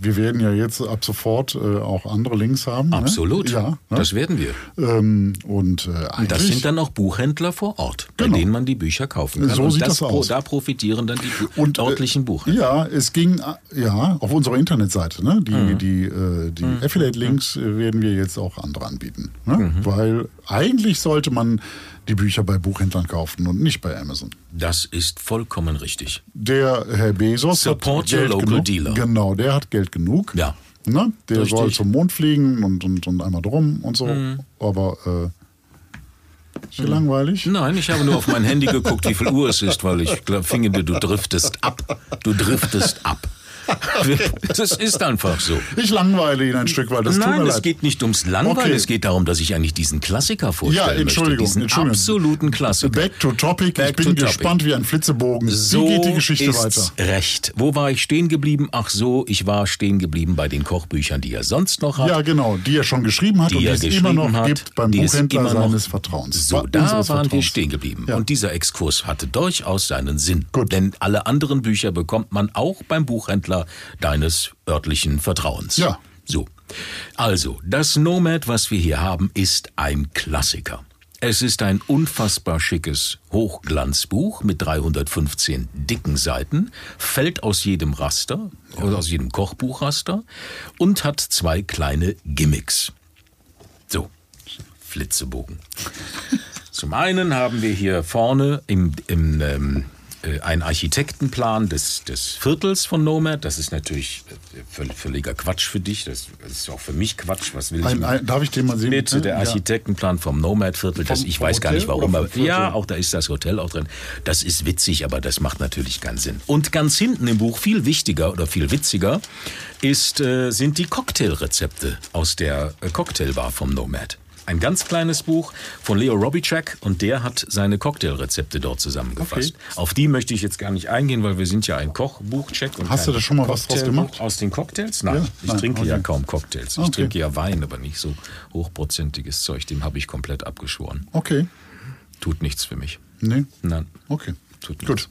wir werden ja jetzt ab sofort äh, auch andere Links haben. Absolut. Ne? Ja. Ne? Das werden wir. ähm, und äh, Und das sind dann auch Buchhändler vor Ort, bei Genau. denen man die Bücher kaufen kann. So und sieht das das aus. Da profitieren dann die und, äh, örtlichen Buchhändler. Ja, es ging äh, ja auf unserer Internetseite. Ne? Die, Mhm. die, äh, die Affiliate-Links äh, werden wir jetzt auch andere anbieten. Ne? Mhm. Weil eigentlich sollte man die Bücher bei Buchhändlern kaufen und nicht bei Amazon. Das ist vollkommen richtig. Der Herr Bezos Support hat your Geld local genug. dealer. Genau, der hat Geld genug. Ja. Ne? Der Richtig. Mhm. soll zum Mond fliegen und, und, und einmal drum und so. Aber äh, ist hier langweilig. Nein, ich habe nur auf mein Handy geguckt, wie viel Uhr es ist, weil ich glaub, finde, du driftest ab. Du driftest ab. Das ist einfach so. Ich langweile ihn ein Stück, weil das tut Nein, es leid. geht nicht ums Langweilen, Okay. es geht darum, dass ich eigentlich diesen Klassiker vorstellen Ja, Entschuldigung, möchte. Diesen Entschuldigung. absoluten Klassiker. Back to topic. Back ich bin to topic. gespannt wie ein Flitzebogen. So wie geht die Geschichte weiter? recht. Wo war ich stehen geblieben? Ach so, ich war stehen geblieben bei den Kochbüchern, die er sonst noch hat. Ja, genau, die er schon geschrieben hat die und die er es immer noch hat, gibt beim Buchhändler immer noch- seines Vertrauens. So, da waren wir Vertrauens. stehen geblieben. Ja. Und dieser Exkurs hatte durchaus seinen Sinn. Gut. Denn alle anderen Bücher bekommt man auch beim Buchhändler deines örtlichen Vertrauens. Ja. So, Also, das Nomad, was wir hier haben, ist ein Klassiker. Es ist ein unfassbar schickes Hochglanzbuch mit 315 dicken Seiten, fällt aus jedem Raster, oder aus jedem Kochbuchraster und hat zwei kleine Gimmicks. So, Flitzebogen. Zum einen haben wir hier vorne im, im ähm, äh, einen Architektenplan des, des Viertels von Nomad. Das ist natürlich äh, völliger Quatsch für dich. Das, ist auch für mich Quatsch. Was will Ein, ich? ein, darf ich den mal sehen? Bitte, der. Architektenplan vom Nomad-Viertel, das ich weiß gar Hotel nicht warum, aber ja, auch da ist das Hotel auch drin. Das ist witzig, aber das macht natürlich keinen Sinn. Und ganz hinten im Buch, viel wichtiger oder viel witziger, ist, äh, sind die Cocktailrezepte aus der äh, Cocktailbar vom Nomad. Ein ganz kleines Buch von Leo Robicek und der hat seine Cocktailrezepte dort zusammengefasst. Auf die möchte ich jetzt gar nicht eingehen, weil wir sind ja ein Kochbuchcheck. Und Hast du da schon mal was draus gemacht? Aus den Cocktails? Nein, Ja? ich Nein, trinke okay. ja kaum Cocktails. Ich Okay. trinke ja Wein, aber nicht so hochprozentiges Zeug. Dem habe ich komplett abgeschworen. Okay. Tut nichts für mich. Nee. Nein. Okay. Tut nichts. Gut.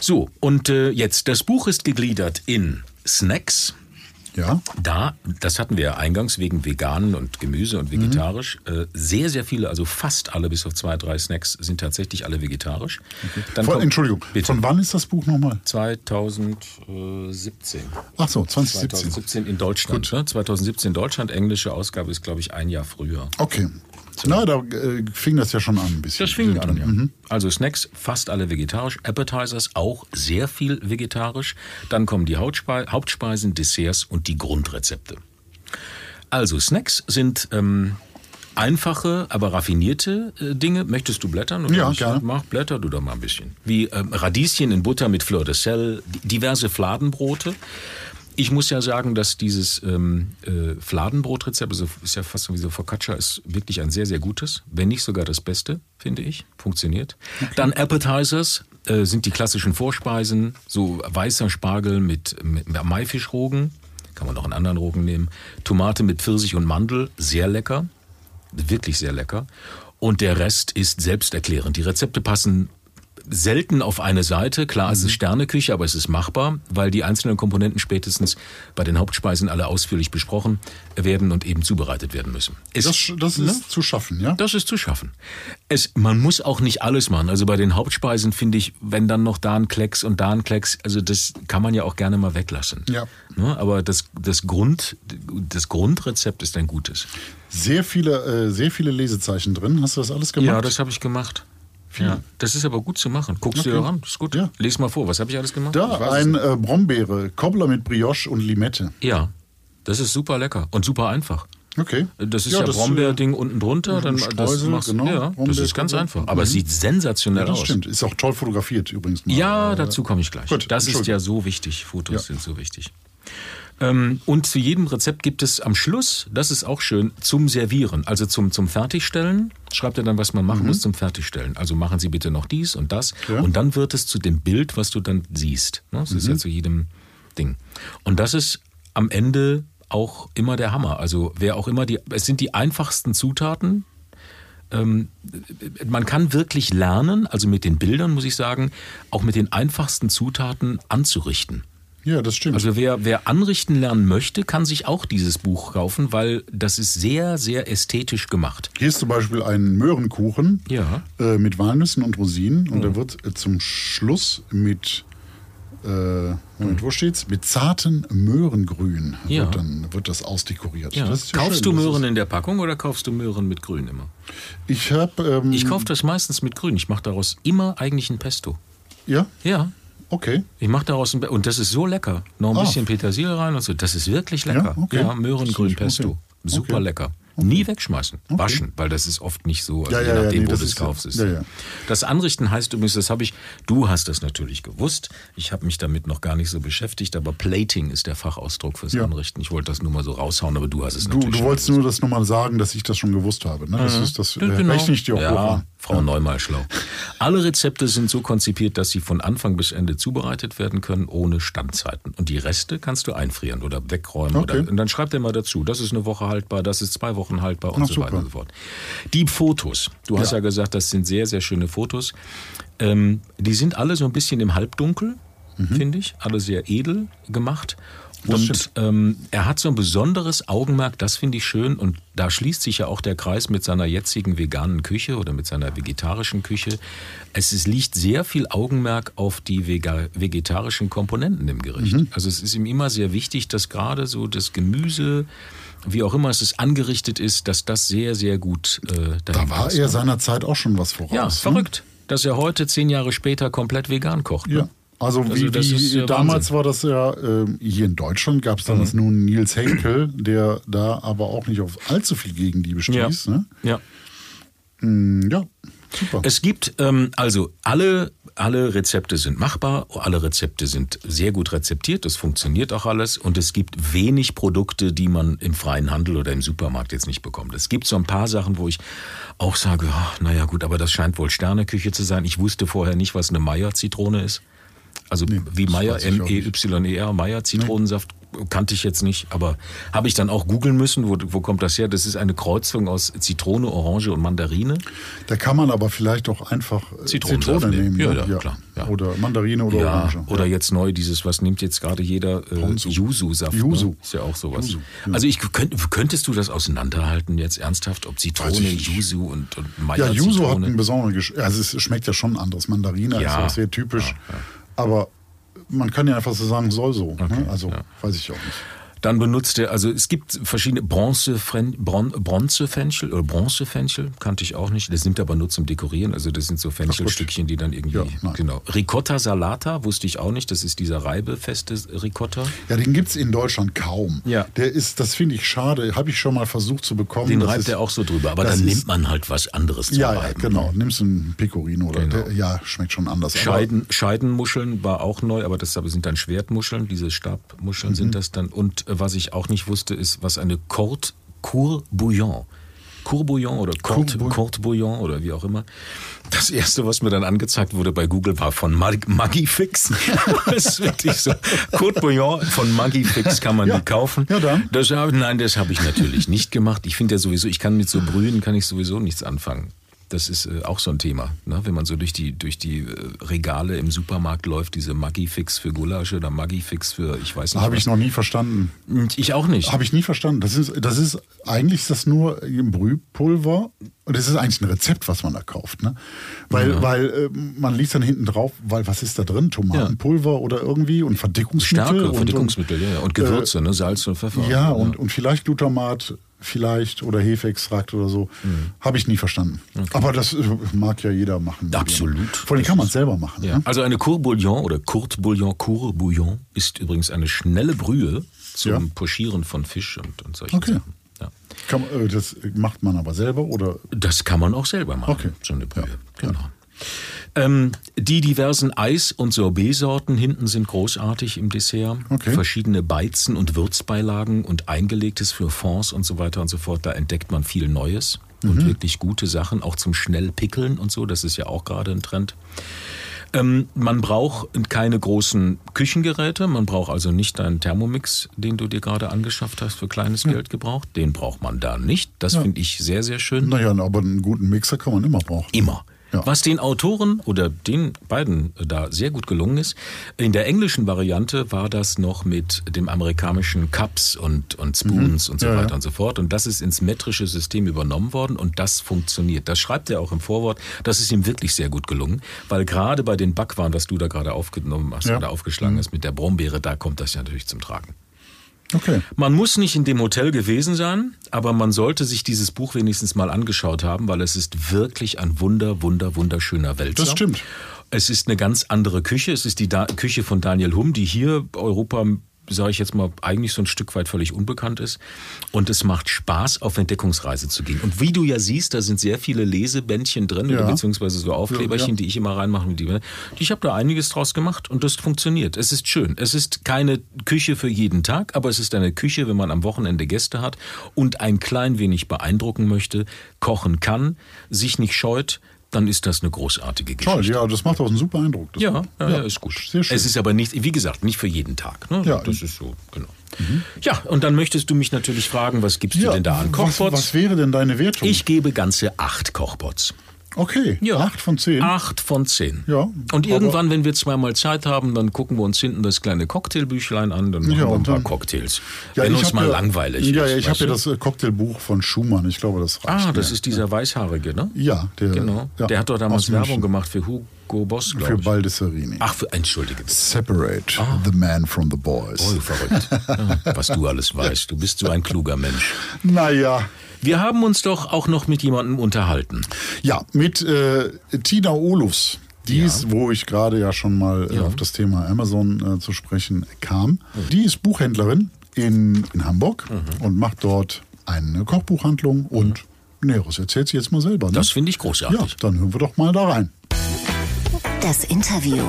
So, und äh, jetzt, das Buch ist gegliedert in Snacks. Ja. Da, das hatten wir ja eingangs wegen Veganen und Gemüse und vegetarisch. Äh, sehr, sehr viele, also fast alle bis auf zwei, drei Snacks sind tatsächlich alle vegetarisch. Dann Von, kommt- Entschuldigung. Bitte. Von wann ist das Buch nochmal? 2017. Ach so, 2017. 2017 in Deutschland. Ne? 2017 in Deutschland. Englische Ausgabe ist, glaube ich, ein Jahr früher. Okay. Na, da äh, fing das ja schon an ein bisschen. Das fing an, ja. Mhm. Also Snacks fast alle vegetarisch, Appetizers auch sehr viel vegetarisch. Dann kommen die Hauptspe Hauptspeisen, Desserts und die Grundrezepte. Also Snacks sind ähm, einfache, aber raffinierte äh, Dinge. Möchtest du blättern? Oder Ja, gerne. Mach, blätter du doch mal ein bisschen. Wie ähm, Radieschen in Butter mit Fleur de Sel, di- diverse Fladenbrote. Ich muss ja sagen, dass dieses ähm, äh, Fladenbrotrezept, also ist ja fast wie so Focaccia, ist wirklich ein sehr, sehr gutes, wenn nicht sogar das Beste, finde ich. Funktioniert. Dann Appetizers äh, sind die klassischen Vorspeisen, so weißer Spargel mit, mit Maifischrogen, kann man auch einen anderen Rogen nehmen. Tomate mit Pfirsich und Mandel, sehr lecker, wirklich sehr lecker. Und der Rest ist selbsterklärend. Die Rezepte passen selten auf eine Seite. Klar, es ist Sterneküche, aber es ist machbar, weil die einzelnen Komponenten spätestens bei den Hauptspeisen alle ausführlich besprochen werden und eben zubereitet werden müssen. Es, Das, das ist ne? zu schaffen, ja? Das ist zu schaffen. Es, man muss auch nicht alles machen. Also bei den Hauptspeisen finde ich, wenn dann noch da ein Klecks und da ein Klecks, also das kann man ja auch gerne mal weglassen. Ja. Ne? Aber das, das, Grund, das Grundrezept ist ein gutes. Sehr viele, äh, sehr viele Lesezeichen drin. Hast du das alles gemacht? Ja, das habe ich gemacht. Ja, das ist aber gut zu machen. Guckst du Okay. dir ran, ist gut. Ja. Lies mal vor, was habe ich alles gemacht? da ein äh, Brombeere, Cobbler mit Brioche und Limette. Ja, das ist super lecker und super einfach. Okay. Das ist Ja, ja, das, Brombeerding unten drunter, dann das Streusel, machst, genau, ja, das ist ganz einfach. Mhm. Aber es sieht sensationell Ja, das aus. stimmt. Ist auch toll fotografiert übrigens. Mal. Ja, Äh, dazu komme ich gleich. Gut, das ist ja so wichtig. Fotos sind so wichtig. Ähm, und zu jedem Rezept gibt es am Schluss, das ist auch schön, zum Servieren, also zum, zum Fertigstellen, schreibt er dann, was man machen muss zum Fertigstellen. Also machen Sie bitte noch dies und das. Mhm. Ja. Und dann wird es zu dem Bild, was du dann siehst. Ne? Das ist Mhm. ja zu jedem Ding. Und das ist am Ende auch immer der Hammer. Also wer auch immer die, es sind die einfachsten Zutaten, ähm, man kann wirklich lernen, also mit den Bildern muss ich sagen, auch mit den einfachsten Zutaten anzurichten. Ja, das stimmt. Also wer, wer anrichten lernen möchte, kann sich auch dieses Buch kaufen, weil das ist sehr, sehr ästhetisch gemacht. Hier ist zum Beispiel ein Möhrenkuchen Ja. äh, mit Walnüssen und Rosinen und Mhm. der wird äh, zum Schluss mit äh, Moment, wo steht's? Mit zarten Möhrengrün. Ja. wird, dann, wird das ausdekoriert. Ja. Das ja kaufst schön. du Möhren in der Packung oder kaufst du Möhren mit Grün immer? Ich habe. Ähm, Ich kaufe das meistens mit Grün. Ich mache daraus immer eigentlich ein Pesto. Ja, Ja. Okay. Ich mache daraus ein und das ist so lecker. Noch ein Ah. bisschen Petersilie rein und so. Das ist wirklich lecker. Ja, okay. Ja, Möhrengrün Okay. Super Okay. lecker. Nie wegschmeißen. Waschen, weil das ist oft nicht so, also Ja, je ja, ja, nachdem, nee, wo das du es kaufst. Ist ja. Das Anrichten heißt übrigens, das habe ich, du hast das natürlich gewusst. Ich habe mich damit noch gar nicht so beschäftigt, aber Plating ist der Fachausdruck fürs. Anrichten. Ich wollte das nur mal so raushauen, aber du hast es Du, natürlich du wolltest nur das nochmal sagen, dass ich das schon gewusst habe. Ne? Das, ist, das äh, genau. rechne ich dir auch ja. Frau Neumal schlau. Alle Rezepte sind so konzipiert, dass sie von Anfang bis Ende zubereitet werden können, ohne Standzeiten. Und die Reste kannst du einfrieren oder wegräumen. Okay. Oder, und dann schreibt er mal dazu, das ist eine Woche haltbar, das ist zwei Wochen haltbar und Na, so super. weiter und so fort. Die Fotos, du hast ja, Ja. gesagt, das sind sehr, sehr schöne Fotos. Ähm, die sind alle so ein bisschen im Halbdunkel, Mhm. finde ich. Alle sehr edel gemacht. Und ähm, er hat so ein besonderes Augenmerk, das finde ich schön. Und da schließt sich ja auch der Kreis mit seiner jetzigen veganen Küche oder mit seiner vegetarischen Küche. Es ist, liegt sehr viel Augenmerk auf die vegetarischen Komponenten im Gericht. Mhm. Also es ist ihm immer sehr wichtig, dass gerade so das Gemüse, wie auch immer es angerichtet ist, dass das sehr, sehr gut äh, Da war passt. er seiner Zeit auch schon was voraus. Ja, ne? verrückt, dass er heute zehn Jahre später komplett vegan kocht. Ne? Ja. Also, Also wie, das wie ja damals Wahnsinn. war das ja, ähm, hier in Deutschland gab es damals Mhm. nun Nils Henkel, der da aber auch nicht auf allzu viel Gegenliebe Ja. stieß. Ne? ja. Mm, ja, super. Es gibt ähm, also alle, alle Rezepte sind machbar, alle Rezepte sind sehr gut rezeptiert, das funktioniert auch alles und es gibt wenig Produkte, die man im freien Handel oder im Supermarkt jetzt nicht bekommt. Es gibt so ein paar Sachen, wo ich auch sage, ach, naja gut, aber das scheint wohl Sterneküche zu sein. Ich wusste vorher nicht, was eine Meier-Zitrone ist. Also wie das Meier. M-E-Y-E-R, Meier Zitronensaft kannte ich jetzt nicht, aber habe ich dann auch googeln müssen, wo, wo kommt das her? Das ist eine Kreuzung aus Zitrone, Orange und Mandarine. Da kann man aber vielleicht auch einfach äh, Zitrone nehmen. Ja, ne? ja, klar, ja. Oder Mandarine oder Ja, Orange. oder jetzt neu dieses, was nimmt jetzt gerade jeder? Äh. Yuzu-Saft. Yuzu. Ne? Ist ja auch sowas. Yuzu, ja. Also ich könnt, könntest du das auseinanderhalten jetzt ernsthaft, ob Zitrone. Yuzu und, und Ja, Meier Yuzu hat einen besonderen Geschmack. Also es schmeckt ja schon anders. Mandarine Ja. ist ja sehr typisch. Aber man kann ja einfach so sagen, soll so. ne? Okay, Also ja. weiß ich auch nicht. Dann benutzt er, also es gibt verschiedene Bronzefenchel, Bron, Bronzefenchel oder Bronzefenchel, kannte ich auch nicht. Das nimmt er aber nur zum Dekorieren. Also das sind so Fenchelstückchen, die dann irgendwie, Ja, genau. Ricotta Salata wusste ich auch nicht. Das ist dieser reibefeste Ricotta. Ja, den gibt's in Deutschland kaum. Ja. Der ist, das finde ich schade, habe ich schon mal versucht zu bekommen. Den reibt ist, er auch so drüber. Aber dann ist- nimmt man halt was anderes zum Ja, ja, genau. Nimmst du einen Pecorino oder Genau. der, ja, schmeckt schon anders. Aber- Scheiden, Scheidenmuscheln war auch neu, aber das sind dann Schwertmuscheln, diese Stabmuscheln Mhm. sind das dann. Und was ich auch nicht wusste, ist, was eine Court, Courbouillon. Courbouillon oder Court, Courbou- Courtbouillon oder wie auch immer. Das erste, was mir dann angezeigt wurde bei Google, war von Mag Magifix. das ist wirklich so. Courtbouillon von Magifix kann man Ja. die kaufen. Ja, dann. Das, nein, das habe ich natürlich nicht gemacht. Ich finde ja sowieso, ich kann mit so Brühen kann ich sowieso nichts anfangen. Das ist äh, auch so ein Thema, ne? wenn man so durch die, durch die äh, Regale im Supermarkt läuft, diese Maggi-Fix für Gulasch oder Maggi-Fix für, ich weiß nicht Habe ich noch nie verstanden. Ich auch nicht. Habe ich nie verstanden. Das ist, das ist, eigentlich ist das nur Brühpulver. Und das ist eigentlich ein Rezept, was man da kauft. Ne? Weil, weil äh, man liest dann hinten drauf, weil was ist da drin? Tomatenpulver oder irgendwie und Verdickungsmittel. Stärke, und, Verdickungsmittel, ja, ja. Und Gewürze, ne? Salz und Pfeffer. Und, ja, und, und vielleicht Glutamat, vielleicht oder Hefeextrakt oder so. Habe ich nie verstanden. Aber das äh, mag ja jeder machen. Absolut. Vor allem kann man es selber machen. Ja. Ne? Also eine Courbouillon oder Courtbouillon, Courbouillon ist übrigens eine schnelle Brühe zum Ja. Pochieren von Fisch und, und solchen Okay. Sachen. Ja. Kann, äh, das macht man aber selber oder Das kann man auch selber machen, Okay. so eine Brühe. Genau. Ähm, die diversen Eis- und Sorbet-Sorten hinten sind großartig im Dessert. Okay. Verschiedene Beizen und Würzbeilagen und eingelegtes für Fonds und so weiter und so fort. Da entdeckt man viel Neues und wirklich gute Sachen, auch zum schnell pickeln und so. Das ist ja auch gerade ein Trend. Ähm, man braucht keine großen Küchengeräte. Man braucht also nicht deinen Thermomix, den du dir gerade angeschafft hast, für kleines Geld gebraucht. Den braucht man da nicht. Das finde ich sehr, sehr schön. naja, aber einen guten Mixer kann man immer brauchen. Immer. Ja. Was den Autoren oder den beiden da sehr gut gelungen ist, in der englischen Variante war das noch mit dem amerikanischen Cups und, und Spoons und so Mhm. Ja, weiter ja. und so fort. Und das ist ins metrische System übernommen worden und das funktioniert. Das schreibt er auch im Vorwort. Das ist ihm wirklich sehr gut gelungen, weil gerade bei den Backwaren, was du da gerade aufgenommen hast. Mhm. oder aufgeschlagen hast mit der Brombeere, da kommt das ja natürlich zum Tragen. Okay. Man muss nicht in dem Hotel gewesen sein, aber man sollte sich dieses Buch wenigstens mal angeschaut haben, weil es ist wirklich ein wunder, wunder, wunderschöner Wälzer. Das stimmt. Es ist eine ganz andere Küche. Es ist die da Küche von Daniel Hum, die hier Europa, sage ich jetzt mal, eigentlich so ein Stück weit völlig unbekannt ist. Und es macht Spaß, auf Entdeckungsreise zu gehen. Und wie du ja siehst, da sind sehr viele Lesebändchen drin, Ja. beziehungsweise so Aufkleberchen, Ja, ja. die ich immer reinmache. mit Die, ich habe da einiges draus gemacht und das funktioniert. Es ist schön. Es ist keine Küche für jeden Tag, aber es ist eine Küche, wenn man am Wochenende Gäste hat und ein klein wenig beeindrucken möchte, kochen kann, sich nicht scheut, dann ist das eine großartige Geschichte. Toll, ja, das macht auch einen super Eindruck. Das Ja, ja, ja, ist gut. Sehr schön. Es ist aber nicht, wie gesagt, nicht für jeden Tag. Ne? Ja. Das ist so, genau. Ja, und dann möchtest du mich natürlich fragen, was gibst du ja, denn da an was, Kochpots? was wäre denn deine Wertung? Ich gebe ganze acht Kochpots. Okay, Ja. acht von zehn. Acht von zehn. Ja, Und irgendwann, wenn wir zweimal Zeit haben, dann gucken wir uns hinten das kleine Cocktailbüchlein an, dann machen Ja, wir ein paar dann- Cocktails. Ja, wenn uns mal ja, langweilig Ja, ist. ja ich habe ja das äh, Cocktailbuch von Schumann. Ich glaube, das reicht. Ah, das mir. ist dieser Weißhaarige, ne? Ja, der, Genau. der hat doch damals Werbung gemacht für Hugo Boss, Für glaube ich. Baldessarini. Ach, für, entschuldige bitte. Separate the man from the boys. Oh, verrückt. Ja, was du alles weißt. Du bist so ein kluger Mensch. Naja, Wir haben uns doch auch noch mit jemandem unterhalten. ja, mit äh, Tina Olufs. Dies, wo ich gerade ja schon mal äh, auf das Thema Amazon äh, zu sprechen kam. Die ist Buchhändlerin in, in Hamburg Mhm. und macht dort eine Kochbuchhandlung und Näheres erzählt sie jetzt mal selber. Ne? Das finde ich ja, großartig. dann hören wir doch mal da rein. Das Interview.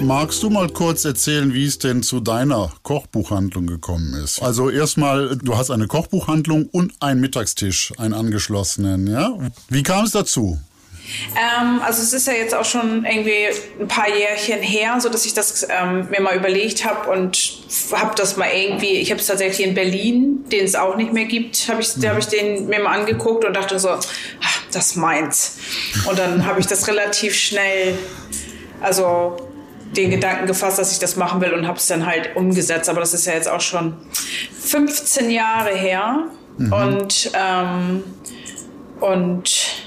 Magst du mal kurz erzählen, wie es denn zu deiner Kochbuchhandlung gekommen ist? Also erstmal, du hast eine Kochbuchhandlung und einen Mittagstisch, einen angeschlossenen, ja? Wie kam es dazu? Ähm, also es ist ja jetzt auch schon irgendwie ein paar Jährchen her, so dass ich das ähm, mir mal überlegt habe und habe das mal irgendwie. Ich habe es tatsächlich in Berlin, den es auch nicht mehr gibt, habe ich, da habe ich den mir mal angeguckt und dachte so, ach, das meins. Und dann habe ich das relativ schnell, also den Gedanken gefasst, dass ich das machen will und habe es dann halt umgesetzt. Aber das ist ja jetzt auch schon 15 Jahre her und ähm, und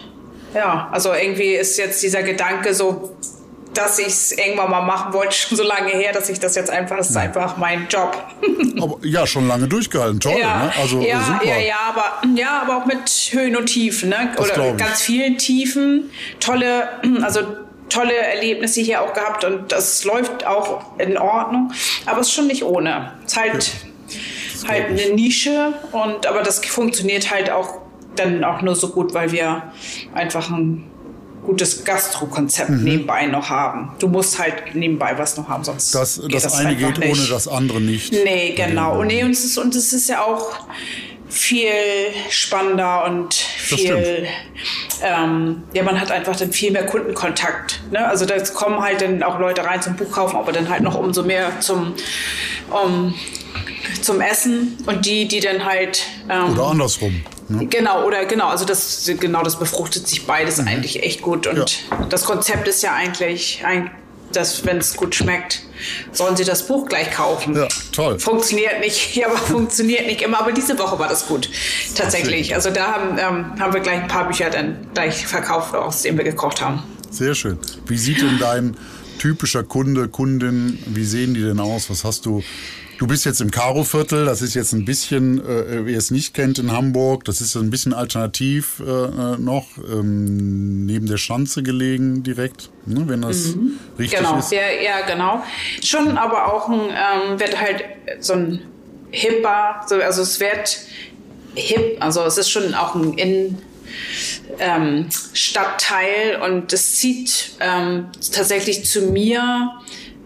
ja, also irgendwie ist jetzt dieser Gedanke so, dass ich es irgendwann mal machen wollte, schon so lange her, dass ich das jetzt einfach, das ist einfach mein Job. Aber, ja, schon lange durchgehalten, toll, ne? Also ja, super. ja, ja, aber ja, aber auch mit Höhen und Tiefen, ne? Das Oder ganz vielen Tiefen, tolle, also tolle Erlebnisse hier auch gehabt und das läuft auch in Ordnung, aber es ist schon nicht ohne. Es ist halt halt eine Nische und aber das funktioniert halt auch dann auch nur so gut, weil wir einfach ein gutes Gastro-Konzept Mhm. nebenbei noch haben. Du musst halt nebenbei was noch haben, sonst Das, geht das eine einfach geht nicht. ohne das andere nicht. Nee, genau. Und, nee, und, es ist, und es ist ja auch viel spannender und viel, ähm, ja, man hat einfach dann viel mehr Kundenkontakt. Ne? Also da kommen halt dann auch Leute rein zum Buchkaufen, aber dann halt noch umso mehr zum, um, zum Essen und die, die dann halt ähm, Oder andersrum. Ne? Genau, oder genau, also das genau das befruchtet sich beides eigentlich echt gut. Und das Konzept ist ja eigentlich, ein, dass wenn es gut schmeckt, sollen sie das Buch gleich kaufen. Ja, toll. Funktioniert nicht, ja, aber funktioniert nicht immer. Aber diese Woche war das gut. Tatsächlich. Also da haben, ähm, haben wir gleich ein paar Bücher dann gleich verkauft, aus denen wir gekocht haben. Sehr schön. Wie sieht denn dein typischer Kunde, Kundin, wie sehen die denn aus? Was hast du? Du bist jetzt im Karo-Viertel, das ist jetzt ein bisschen, äh, wer es nicht kennt in Hamburg, das ist ein bisschen alternativ äh, äh, noch, ähm, neben der Schanze gelegen direkt, ne, wenn das richtig Genau, ist. ja, ja, genau. Schon aber auch ein, ähm, wird halt so ein hipper, so, also es wird hip, also es ist schon auch ein in ähm, Stadtteil und es zieht ähm, tatsächlich zu mir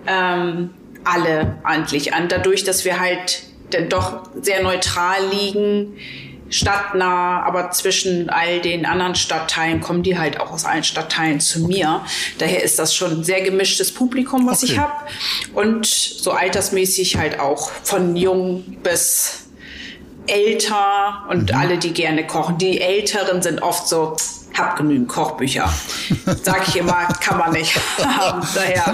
ähm, alle eigentlich an, dadurch, dass wir halt dann doch sehr neutral liegen, stadtnah, aber zwischen all den anderen Stadtteilen kommen die halt auch aus allen Stadtteilen zu mir. Daher ist das schon ein sehr gemischtes Publikum, was Okay. ich habe. Und so altersmäßig halt auch von jung bis älter und alle, die gerne kochen. Die Älteren sind oft so, hab genügend Kochbücher. Sag ich immer, kann man nicht haben. Daher.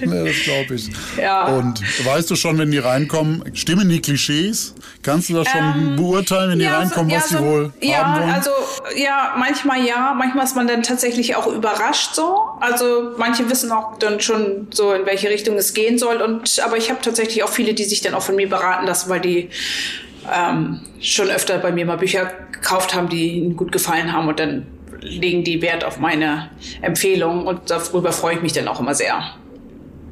nee, das glaube ich. Ja. Und weißt du schon, wenn die reinkommen, stimmen die Klischees? Kannst du das schon beurteilen, wenn die reinkommen, so- was Ähm, ja, die so- wohl ja, haben wollen? also ja, manchmal ja, manchmal ist man dann tatsächlich auch überrascht so. Also manche wissen auch dann schon so, in welche Richtung es gehen soll. Und aber ich habe tatsächlich auch viele, die sich dann auch von mir beraten lassen, weil die ähm, schon öfter bei mir mal Bücher gekauft haben, die ihnen gut gefallen haben und dann legen die Wert auf meine Empfehlungen und darüber freue ich mich dann auch immer sehr.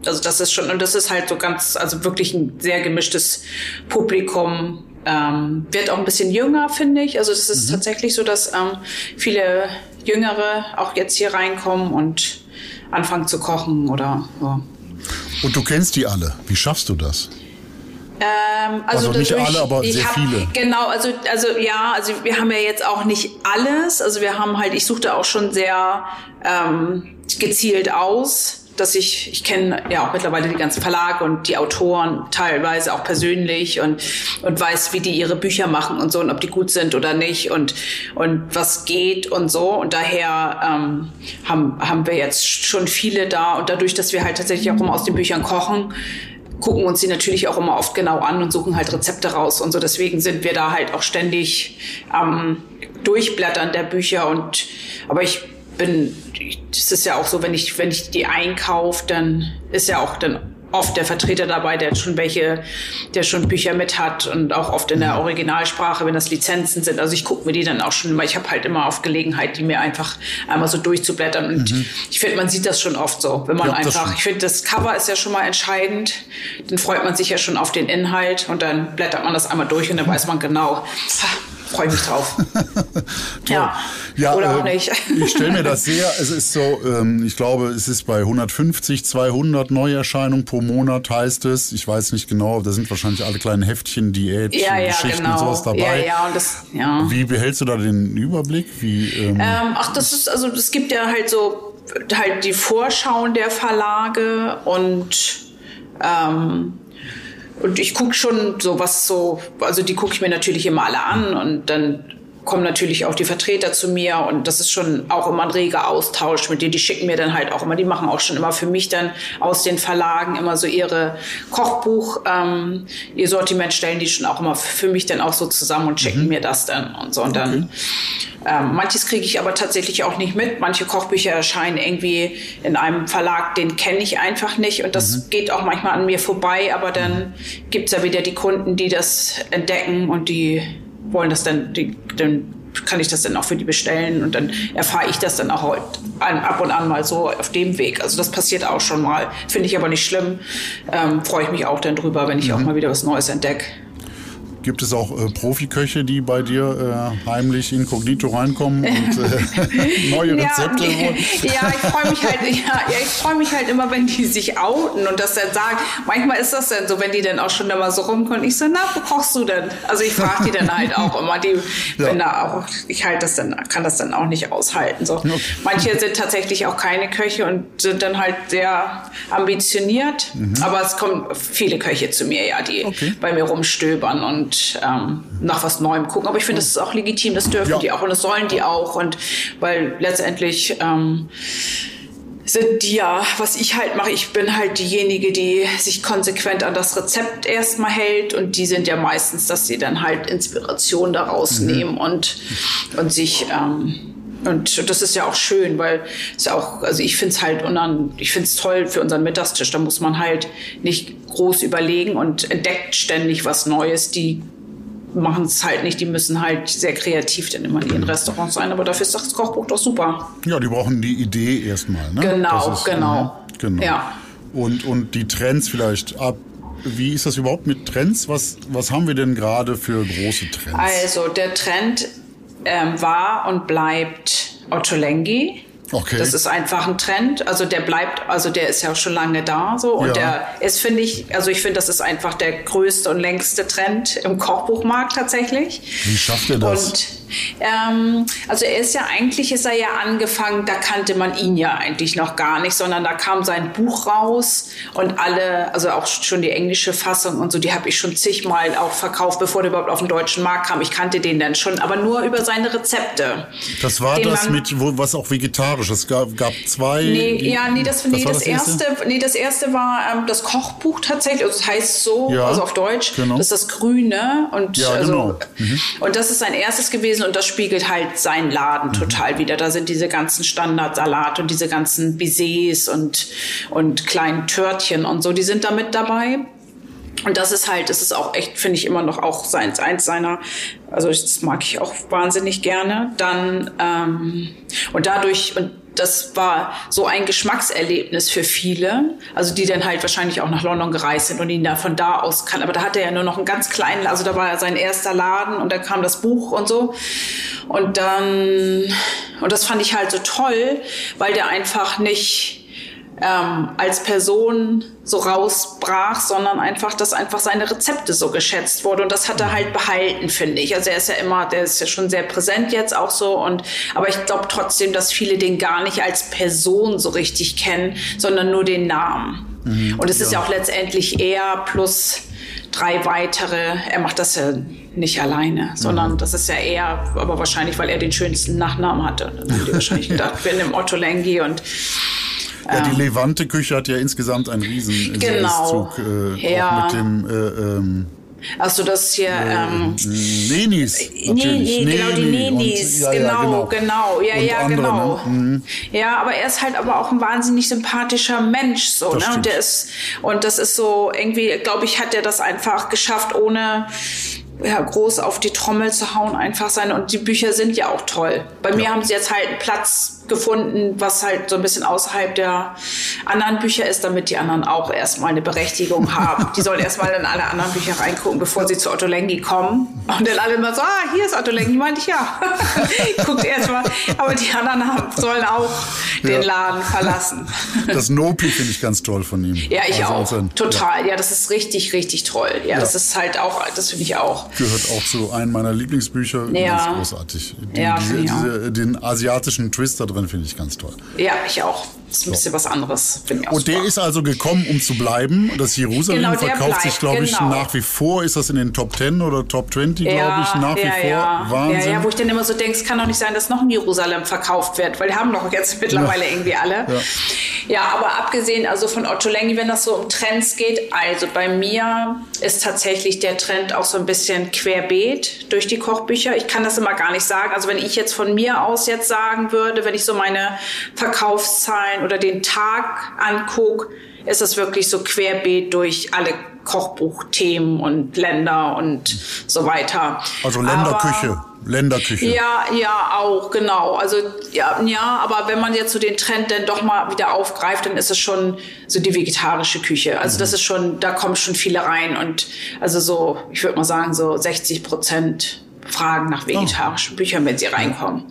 Also das ist schon, und das ist halt so ganz, also wirklich ein sehr gemischtes Publikum. Ähm, wird auch ein bisschen jünger, finde ich. Also es ist tatsächlich so, dass ähm, viele Jüngere auch jetzt hier reinkommen und anfangen zu kochen oder ja. Und du kennst die alle. Wie schaffst du das? Ähm, also, Also nicht dadurch- alle, aber ich sehr hab, viele. Genau, also, also ja, also wir haben ja jetzt auch nicht alles. Also wir haben halt, ich suchte auch schon sehr ähm, gezielt aus. dass ich, ich kenne ja auch mittlerweile die ganzen Verlage und die Autoren teilweise auch persönlich und, und weiß, wie die ihre Bücher machen und so und ob die gut sind oder nicht und, und was geht und so. Und daher ähm, haben, haben wir jetzt schon viele da und dadurch, dass wir halt tatsächlich auch immer aus den Büchern kochen, gucken uns die natürlich auch immer oft genau an und suchen halt Rezepte raus und so. Deswegen sind wir da halt auch ständig am ähm, Durchblättern der Bücher und aber ich bin, das ist ja auch so, wenn ich, wenn ich die einkaufe, dann ist ja auch dann oft der Vertreter dabei, der schon welche, der schon Bücher mit hat und auch oft in der mhm. Originalsprache, wenn das Lizenzen sind. Also ich gucke mir die dann auch schon, weil ich habe halt immer auf Gelegenheit, die mir einfach einmal so durchzublättern. Und mhm. ich finde, man sieht das schon oft so, wenn man ja, einfach, ich finde, das Cover ist ja schon mal entscheidend. Dann freut man sich ja schon auf den Inhalt und dann blättert man das einmal durch und dann weiß man genau, freue mich drauf. ja. ja. Oder äh, auch nicht. ich stelle mir das sehr, es ist so, ähm, ich glaube, es ist bei 150, 200 Neuerscheinungen pro Monat heißt es. Ich weiß nicht genau, da sind wahrscheinlich alle kleinen Heftchen, Diät, ja, ja, Geschichten genau. und sowas dabei. Ja, ja, und das, ja. Wie behältst du da den Überblick? Wie, ähm, ähm, ach, das ist, also es gibt ja halt so halt die Vorschauen der Verlage und ähm, und ich gucke schon so was so, also die gucke ich mir natürlich immer alle an und dann kommen natürlich auch die Vertreter zu mir und das ist schon auch immer ein reger Austausch mit denen. Die schicken mir dann halt auch immer, die machen auch schon immer für mich dann aus den Verlagen immer so ihre Kochbuch, ähm, ihr Sortiment stellen die schon auch immer für mich dann auch so zusammen und schicken mhm. mir das dann und so. Und dann okay. ähm, manches kriege ich aber tatsächlich auch nicht mit. Manche Kochbücher erscheinen irgendwie in einem Verlag, den kenne ich einfach nicht und das mhm. geht auch manchmal an mir vorbei, aber dann gibt's ja wieder die Kunden, die das entdecken und die wollen das dann, die, dann kann ich das dann auch für die bestellen und dann erfahre ich das dann auch ab und an mal so auf dem Weg. Also das passiert auch schon mal. Finde ich aber nicht schlimm. Ähm, Freue ich mich auch dann drüber, wenn ich mhm. auch mal wieder was Neues entdecke. Gibt es auch äh, Profiköche, die bei dir äh, heimlich inkognito reinkommen und äh, neue Rezepte ja, holen? Ja, ich freue mich halt, ja, ja, ich freue mich halt immer, wenn die sich outen und das dann sagen. Manchmal ist das dann so, wenn die dann auch schon immer so rumkommen. Ich so, na, wo kochst du denn? Also ich frage die dann halt auch immer. Die, ja. wenn da auch, ich halt das dann, kann das dann auch nicht aushalten. So. Okay. Manche sind tatsächlich auch keine Köche und sind dann halt sehr ambitioniert. Mhm. Aber es kommen viele Köche zu mir, ja, die okay. bei mir rumstöbern und ähm, nach was Neuem gucken. Aber ich finde, das ist auch legitim, das dürfen ja. die auch und das sollen die auch. Und weil letztendlich ähm, sind die ja, was ich halt mache, ich bin halt diejenige, die sich konsequent an das Rezept erstmal hält und die sind ja meistens, dass sie dann halt Inspiration daraus mhm. nehmen und, und sich ähm, und das ist ja auch schön, weil es ja auch, also ich finde es halt unan, ich finde es toll für unseren Mittagstisch. Da muss man halt nicht groß überlegen und entdeckt ständig was Neues. Die machen es halt nicht, die müssen halt sehr kreativ dann immer in ihren Restaurants sein, aber dafür ist das Kochbuch doch super. Ja, die brauchen die Idee erstmal, ne? Genau, ist, genau. Äh, genau. Ja. Und, und die Trends vielleicht ab. Wie ist das überhaupt mit Trends? Was, was haben wir denn gerade für große Trends? Also der Trend ähm, war und bleibt Ottolenghi. Okay. Das ist einfach ein Trend. Also der bleibt, also der ist ja schon lange da so und ja. der ist, finde ich, also ich finde, das ist einfach der größte und längste Trend im Kochbuchmarkt tatsächlich. Wie schafft er das? Und ähm, also er ist ja eigentlich, ist er ja angefangen, da kannte man ihn ja eigentlich noch gar nicht, sondern da kam sein Buch raus und alle, also auch schon die englische Fassung und so, die habe ich schon zigmal auch verkauft, bevor der überhaupt auf den deutschen Markt kam. Ich kannte den dann schon, aber nur über seine Rezepte. Das war das mit, wo, was auch vegetarisch, es gab, gab zwei. Nee, die, ja, nee, das, nee, das, das erste, nee, das erste war ähm, das Kochbuch tatsächlich, also es das heißt so, ja, also auf Deutsch, genau. das ist das Grüne und, ja, also, genau. mhm. und das ist sein erstes gewesen gewesen und das spiegelt halt seinen Laden mhm. total wieder. Da sind diese ganzen Standardsalate und diese ganzen Bisets und, und kleinen Törtchen und so, die sind da mit dabei. Und das ist halt, das ist auch echt, finde ich immer noch auch seins, eins seiner, also das mag ich auch wahnsinnig gerne. Dann, ähm, und dadurch, und das war so ein Geschmackserlebnis für viele, also die dann halt wahrscheinlich auch nach London gereist sind und ihn da von da aus kann. Aber da hatte er ja nur noch einen ganz kleinen, also da war sein erster Laden und da kam das Buch und so. Und dann, und das fand ich halt so toll, weil der einfach nicht, ähm, als Person so rausbrach, sondern einfach, dass einfach seine Rezepte so geschätzt wurde. Und das hat er halt behalten, finde ich. Also er ist ja immer, der ist ja schon sehr präsent jetzt auch so. Und aber ich glaube trotzdem, dass viele den gar nicht als Person so richtig kennen, sondern nur den Namen. Mhm, und es ja. ist ja auch letztendlich er plus drei weitere. Er macht das ja nicht alleine, sondern mhm. das ist ja eher, aber wahrscheinlich, weil er den schönsten Nachnamen hatte. Dann haben die wahrscheinlich gedacht, wir nehmen Otto Lengi und ja, die Levante-Küche hat ja insgesamt einen riesen genau. Zug, äh, ja. mit dem äh, ähm, also das hier. Ähm, Nenis. Nee, nee, genau, die Nenis. Ja, genau, ja, genau, genau. Ja, ja, andere, genau. Ne? Mhm. Ja, aber er ist halt aber auch ein wahnsinnig sympathischer Mensch, so, das ne? Und der ist, und das ist so, irgendwie, glaube ich, hat er das einfach geschafft, ohne ja, groß auf die Trommel zu hauen, einfach sein. Und die Bücher sind ja auch toll. Bei ja. mir haben sie jetzt halt einen Platz gefunden, was halt so ein bisschen außerhalb der anderen Bücher ist, damit die anderen auch erstmal eine Berechtigung haben. Die sollen erstmal in alle anderen Bücher reingucken, bevor sie zu Otto Lengi kommen. Und dann alle immer so, ah, hier ist Otto Lengi, meinte ich ja. Guckt erstmal. Aber die anderen haben, sollen auch ja. den Laden verlassen. Das Nopi finde ich ganz toll von ihm. Ja, ich also auch. Ein, Total. Ja. ja. das ist richtig, richtig toll. Ja, ja. das ist halt auch, das finde ich auch. Gehört auch zu einem meiner Lieblingsbücher. Ja. Ganz großartig. Die, ja, diese, diese, den asiatischen Twist da drin drin finde ich ganz toll. Ja, ich auch. Das ist ein bisschen was anderes. Und der ist also gekommen, um zu bleiben. Das Jerusalem genau, verkauft bleibt, sich, glaube ich, genau. nach wie vor. Ist das in den Top 10 oder Top 20, ja, glaube ich, nach ja, wie vor? Ja. Wahnsinn. Ja, ja, wo ich dann immer so denke, es kann doch nicht sein, dass noch ein Jerusalem verkauft wird, weil die haben doch jetzt mittlerweile irgendwie alle. Ja. aber abgesehen also von Otto Lengi, wenn das so um Trends geht, also bei mir ist tatsächlich der Trend auch so ein bisschen querbeet durch die Kochbücher. Ich kann das immer gar nicht sagen. Also wenn ich jetzt von mir aus jetzt sagen würde, wenn ich so meine Verkaufszahlen oder den Tag angucke, ist es wirklich so querbeet durch alle Kochbuchthemen und Länder und so weiter. Also Länderküche. Aber, Länderküche. Ja, ja, auch, genau. Also ja, ja, aber wenn man jetzt so den Trend dann doch mal wieder aufgreift, dann ist es schon so die vegetarische Küche. Also mhm. das ist schon, da kommen schon viele rein und also so, ich würde mal sagen, so 60 Prozent fragen nach vegetarischen oh. Büchern, wenn sie reinkommen.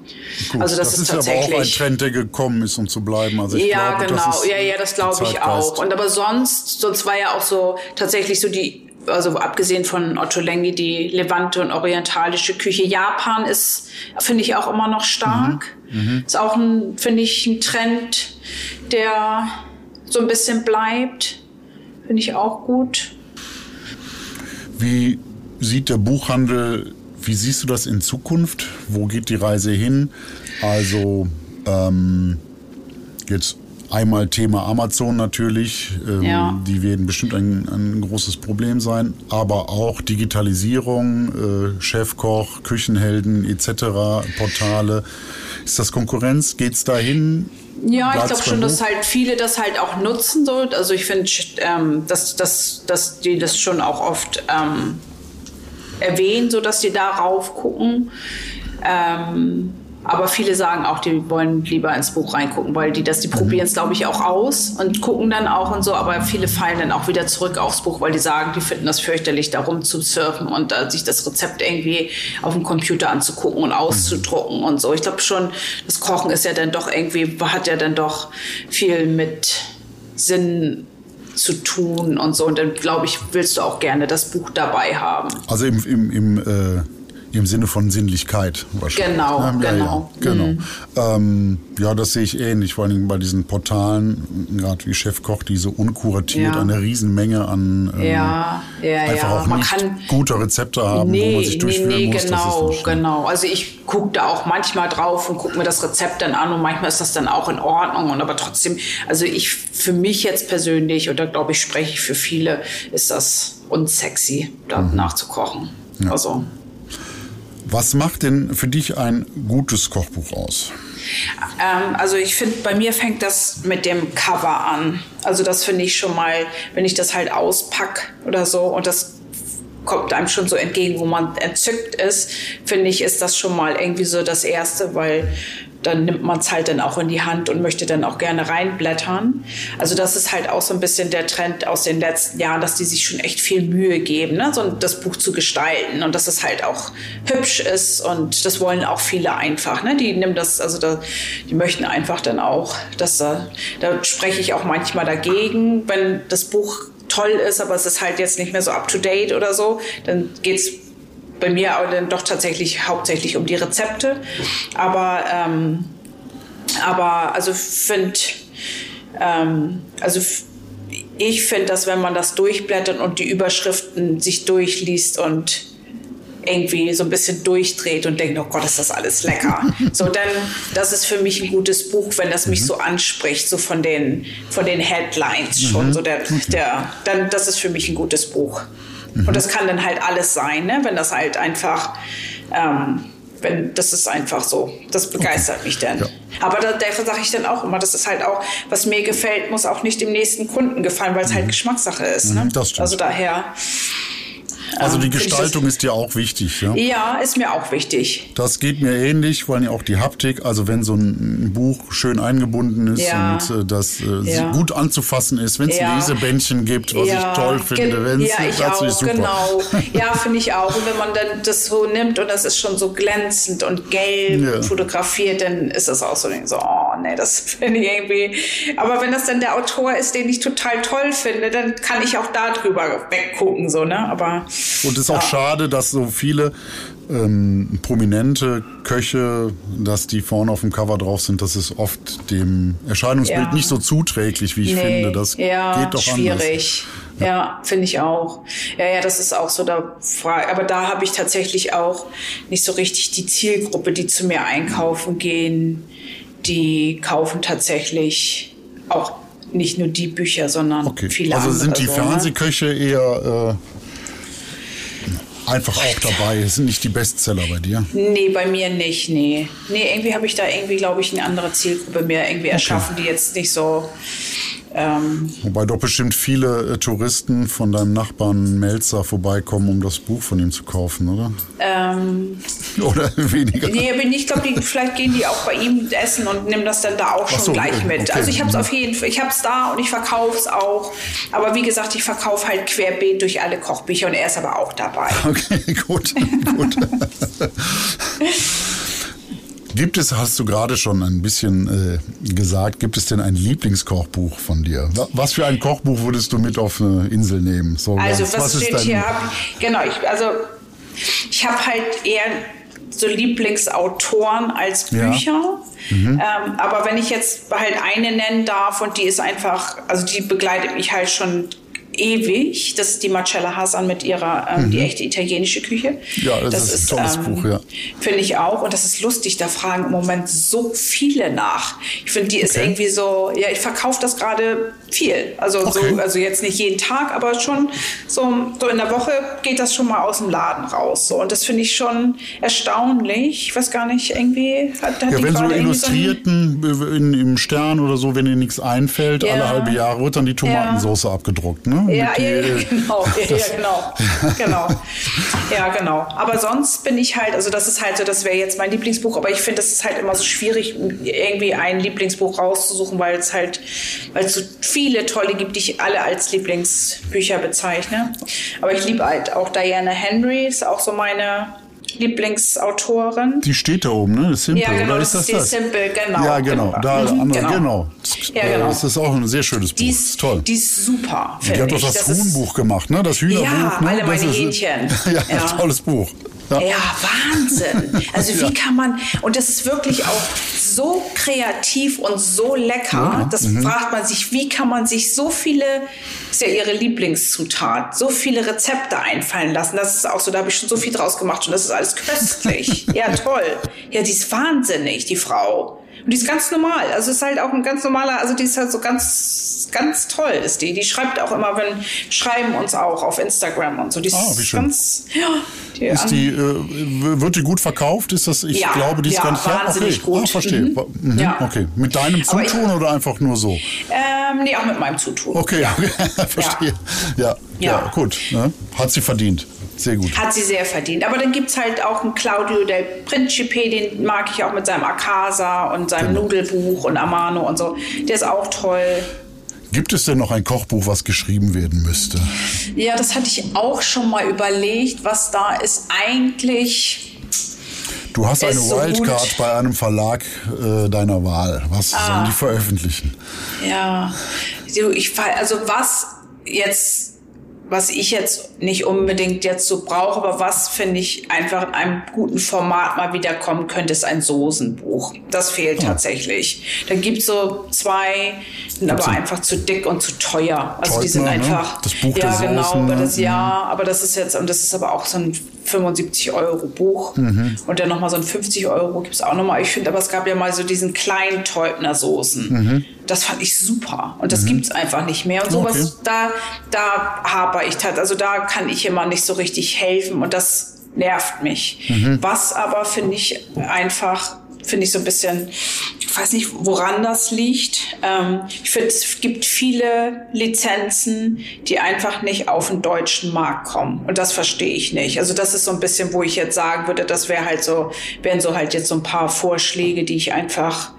Gut, also das, das ist, ist tatsächlich aber auch ein Trend, der gekommen ist, um zu bleiben. Also ich ja, glaube, genau, das ist ja, ja, das glaube ich auch. Und aber sonst, sonst war ja auch so tatsächlich so die, also abgesehen von Otto Lengi, die Levante und orientalische Küche. Japan ist, finde ich, auch immer noch stark. Mhm. Mhm. Ist auch ein, finde ich, ein Trend, der so ein bisschen bleibt. Finde ich auch gut. Wie sieht der Buchhandel wie siehst du das in Zukunft? Wo geht die Reise hin? Also ähm, jetzt einmal Thema Amazon natürlich. Ähm, ja. Die werden bestimmt ein, ein, großes Problem sein. Aber auch Digitalisierung, äh, Chefkoch, Küchenhelden etc., Portale. Ist das Konkurrenz? Geht es dahin? Ja, Platz ich glaube schon, dass halt viele das halt auch nutzen so. Also ich finde, ähm, dass, dass, dass die das schon auch oft ähm, erwähnen, sodass die darauf gucken. Ähm, aber viele sagen auch, die wollen lieber ins Buch reingucken, weil die das, die probieren es, glaube ich, auch aus und gucken dann auch und so. Aber viele fallen dann auch wieder zurück aufs Buch, weil die sagen, die finden das fürchterlich, da rumzusurfen und uh, sich das Rezept irgendwie auf dem Computer anzugucken und auszudrucken und so. Ich glaube schon, das Kochen ist ja dann doch irgendwie, hat ja dann doch viel mit Sinn zu tun und so. Und dann, glaube ich, willst du auch gerne das Buch dabei haben. Also im, im, im äh im Sinne von Sinnlichkeit wahrscheinlich. Genau, ja, genau. Ja, genau. Mhm. Ähm, ja, das sehe ich ähnlich, vor allem bei diesen Portalen, gerade wie Chefkoch, die so unkuratiert ja. eine Riesenmenge an ähm, ja, ja, einfach auch man nicht kann, gute Rezepte haben, nee, wo man sich durchführen nee, nee, muss. Genau, genau. Also ich gucke da auch manchmal drauf und gucke mir das Rezept dann an und manchmal ist das dann auch in Ordnung. Und aber trotzdem, also ich für mich jetzt persönlich, oder glaube ich, spreche ich für viele, ist das unsexy, da mhm. nachzukochen. Also was macht denn für dich ein gutes Kochbuch aus? Ähm, also ich finde, bei mir fängt das mit dem Cover an. Also das finde ich schon mal, wenn ich das halt auspack oder so und das kommt einem schon so entgegen, wo man entzückt ist, finde ich, ist das schon mal irgendwie so das Erste, weil dann nimmt man es halt dann auch in die Hand und möchte dann auch gerne reinblättern. Also das ist halt auch so ein bisschen der Trend aus den letzten Jahren, dass die sich schon echt viel Mühe geben, ne? so das Buch zu gestalten und dass es halt auch hübsch ist und das wollen auch viele einfach. Ne? Die nehmen das, also da, die möchten einfach dann auch, dass da, da spreche ich auch manchmal dagegen, wenn das Buch toll ist, aber es ist halt jetzt nicht mehr so up to date oder so, dann geht's bei mir auch dann doch tatsächlich hauptsächlich um die Rezepte. Aber, ähm, aber also finde, ähm, also ich finde, dass wenn man das durchblättert und die Überschriften sich durchliest und irgendwie so ein bisschen durchdreht und denkt, oh Gott, ist das alles lecker. So, dann, das ist für mich ein gutes Buch, wenn das mich mhm. so anspricht, so von den, von den Headlines schon. Mhm. So der, der, dann, das ist für mich ein gutes Buch. Mhm. Und das kann dann halt alles sein, ne? wenn das halt einfach, ähm, wenn, das ist einfach so. Das begeistert okay. mich dann. Ja. Aber da, dafür sage ich dann auch immer, das ist halt auch, was mir gefällt, muss auch nicht dem nächsten Kunden gefallen, weil es halt mhm. halt Geschmackssache ist. Ne? Das stimmt. Also daher. Also die Gestaltung ist dir auch wichtig, ja? Ja, ist mir auch wichtig. Das geht mir ähnlich, vor allem auch die Haptik. Also wenn so ein Buch schön eingebunden ist ja. und äh, das äh, ja. gut anzufassen ist, wenn es ja. Lesebändchen gibt, was ich toll finde, wenn es ja, ich auch, super. genau. Ja, finde ich auch. Und wenn man dann das so nimmt und das ist schon so glänzend und gelb fotografiert, dann ist das auch so, so oh nee, das finde ich irgendwie. Aber wenn das dann der Autor ist, den ich total toll finde, dann kann ich auch darüber weggucken, so, ne? Aber und es ist auch schade, dass so viele ähm, prominente Köche, dass die vorne auf dem Cover drauf sind, das ist oft dem Erscheinungsbild ja. nicht so zuträglich, wie ich nee. finde. Das ja, geht doch schwierig. anders. Ja, ja finde ich auch. Ja, ja, das ist auch so der Frage. Aber da habe ich tatsächlich auch nicht so richtig die Zielgruppe, die zu mir einkaufen gehen. Die kaufen tatsächlich auch nicht nur die Bücher, sondern okay. viele also andere. Also sind die so, ne? Fernsehköche eher äh, einfach auch dabei. Es sind nicht die Bestseller bei dir? Nee, bei mir nicht, nee. Nee, irgendwie habe ich da irgendwie, glaube ich, eine andere Zielgruppe mehr irgendwie erschaffen, okay. die jetzt nicht so ähm, Wobei doch bestimmt viele äh, Touristen von deinem Nachbarn Melzer vorbeikommen, um das Buch von ihm zu kaufen, oder? Ähm, oder weniger? Nee, ich glaube, vielleicht gehen die auch bei ihm essen und nehmen das dann da auch schon so, gleich mit. Okay. Also ich habe es auf jeden Fall, ich habe es da und ich verkaufe es auch. Aber wie gesagt, ich verkaufe halt querbeet durch alle Kochbücher und er ist aber auch dabei. Okay, gut, gut. Gibt es, hast du gerade schon ein bisschen äh, gesagt, gibt es denn ein Lieblingskochbuch von dir? Was für ein Kochbuch würdest du mit auf eine Insel nehmen? So also was, was steht hier? Genau, ich, also ich habe halt eher so Lieblingsautoren als Bücher. Ja. Mhm. Ähm, aber wenn ich jetzt halt eine nennen darf und die ist einfach, also die begleitet mich halt schon ewig. Das ist die Marcella Hasan mit ihrer ähm, mhm. Die echte italienische Küche. Ja, das, das ist ein tolles ähm, Buch, ja. Finde ich auch. Und das ist lustig, da fragen im Moment so viele nach. Ich finde, die okay. ist irgendwie so, ja, ich verkaufe das gerade viel. Also, okay. so, also jetzt nicht jeden Tag, aber schon so, so in der Woche geht das schon mal aus dem Laden raus. So. Und das finde ich schon erstaunlich. Ich weiß gar nicht, irgendwie hat, hat Ja, wenn so Illustrierten so in, im Stern oder so, wenn dir nichts einfällt, ja. alle halbe Jahre wird dann die Tomatensauce ja. abgedruckt, ne? Ja, ja, ja, genau. ja, genau. genau. Ja, genau. Aber sonst bin ich halt, also das ist halt so, das wäre jetzt mein Lieblingsbuch, aber ich finde, das ist halt immer so schwierig, irgendwie ein Lieblingsbuch rauszusuchen, weil es halt, weil es so viele tolle gibt, die ich alle als Lieblingsbücher bezeichne. Aber ich liebe halt auch Diana Henry, ist auch so meine Lieblingsautorin. Die steht da oben, ne? Simple, ja, genau, oder ist das das? das? Simple, genau. Ja, genau. Da, mhm, andere, genau. genau. Ja, genau. Das ist auch ein sehr schönes Buch. Die ist, ist toll. Die ist super. Die hat doch das, das Huhnbuch gemacht, ne? Das Hühnerbuch. Ja, ne? alle meine das Hähnchen. Ist, ja, ja, tolles Buch. Ja. ja, Wahnsinn. Also wie ja. kann man, und das ist wirklich auch so kreativ und so lecker, ja. das mhm. fragt man sich, wie kann man sich so viele, ist ja ihre Lieblingszutat, so viele Rezepte einfallen lassen. Das ist auch so, da habe ich schon so viel draus gemacht und das ist alles köstlich. ja, toll. Ja, die ist wahnsinnig, die Frau. Und die ist ganz normal. Also ist halt auch ein ganz normaler, also die ist halt so ganz, ganz toll ist die. Die schreibt auch immer, wenn, schreiben uns auch auf Instagram und so. Die ist ah, wie schön. ganz, ja. Die ist die, äh, wird die gut verkauft? Ist das, ich ja, glaube, die ist ja, ganz wahnsinnig okay. gut. Ah, verstehe. Mhm. Mhm. Ja. Okay. Mit deinem Zutun ich, oder einfach nur so? Ähm, nee, auch mit meinem Zutun. Okay, ja. verstehe. Ja. Ja, gut. Ne? Hat sie verdient. Sehr gut. Hat sie sehr verdient. Aber dann gibt es halt auch einen Claudio del Principe, den mag ich auch mit seinem Akasa und seinem Genau. Nudelbuch und Amano und so. Der ist auch toll. Gibt es denn noch ein Kochbuch, was geschrieben werden müsste? Ja, das hatte ich auch schon mal überlegt, was da ist eigentlich. Du hast eine so Wildcard gut. bei einem Verlag äh, deiner Wahl. Was Ah. sollen die veröffentlichen? Ja, also was jetzt, was ich jetzt nicht unbedingt jetzt so brauche, aber was finde ich einfach in einem guten Format mal wieder kommen könnte, ist ein Soßenbuch. Das fehlt tatsächlich. Da gibt's so zwei, sind aber einfach zu dick und zu teuer. Also die sind ne? einfach. Das Buch ja, der genau, Soßen, aber ne? das ja, aber das ist jetzt, und das ist aber auch so ein 75 Euro Buch. Mhm. Und dann nochmal so ein 50 Euro gibt's auch nochmal. Ich finde, aber es gab ja mal so diesen kleinen Teubner Soßen. Mhm. Das fand ich super. Und das gibt's einfach nicht mehr. Und sowas, Okay. da, da haper ich tat. Also da kann ich immer nicht so richtig helfen. Und das nervt mich. Mhm. Was aber finde ich einfach, finde ich so ein bisschen, ich weiß nicht, woran das liegt. Ähm, ich finde, es gibt viele Lizenzen, die einfach nicht auf den deutschen Markt kommen. Und das verstehe ich nicht. Also das ist so ein bisschen, wo ich jetzt sagen würde, das wäre halt so, wären so halt jetzt so ein paar Vorschläge, die ich einfach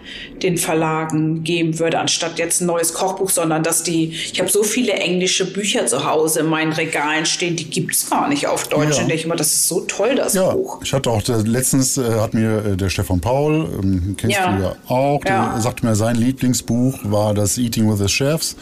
den Verlagen geben würde, anstatt jetzt ein neues Kochbuch, sondern dass die, ich habe so viele englische Bücher zu Hause in meinen Regalen stehen, die gibt's gar nicht auf Deutsch. Ja. Und ich immer, das ist so toll, das Ja, Buch. ich hatte auch letztens äh, hat mir äh, der Stefan Paul, ähm, kennst Ja. du ja auch, der Ja. sagte mir, sein Lieblingsbuch war das Eating with the Chefs.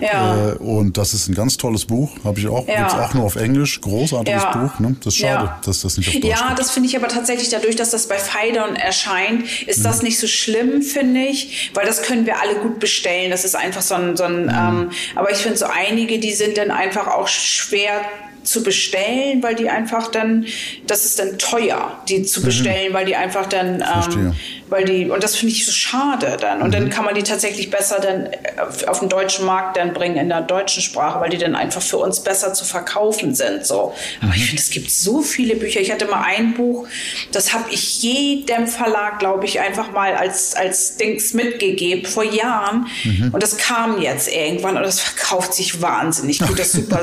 Ja. Äh, und das ist ein ganz tolles Buch, habe ich auch, Ja. gibt's auch nur auf Englisch, großartiges. Buch. Ne? Das ist schade, Ja. dass das nicht auf Deutsch Ja, gibt. das finde ich aber tatsächlich dadurch, dass das bei Feidon erscheint, ist Mhm. das nicht so schlimm, finde ich, weil das können wir alle gut bestellen. Das ist einfach so ein, so ein Mhm. ähm, aber ich finde so einige, die sind dann einfach auch schwer zu bestellen, weil die einfach dann, das ist dann teuer, die zu bestellen, weil die einfach dann, Mhm. Mhm. ähm, weil die, und das finde ich so schade dann. Und dann kann man die tatsächlich besser dann auf, auf den deutschen Markt dann bringen, in der deutschen Sprache, weil die dann einfach für uns besser zu verkaufen sind. So. Aber Mhm. ich finde, es gibt so viele Bücher. Ich hatte mal ein Buch, das habe ich jedem Verlag, glaube ich, einfach mal als, als Dings mitgegeben vor Jahren. Mhm. Und das kam jetzt irgendwann und das verkauft sich wahnsinnig gut. Das Super,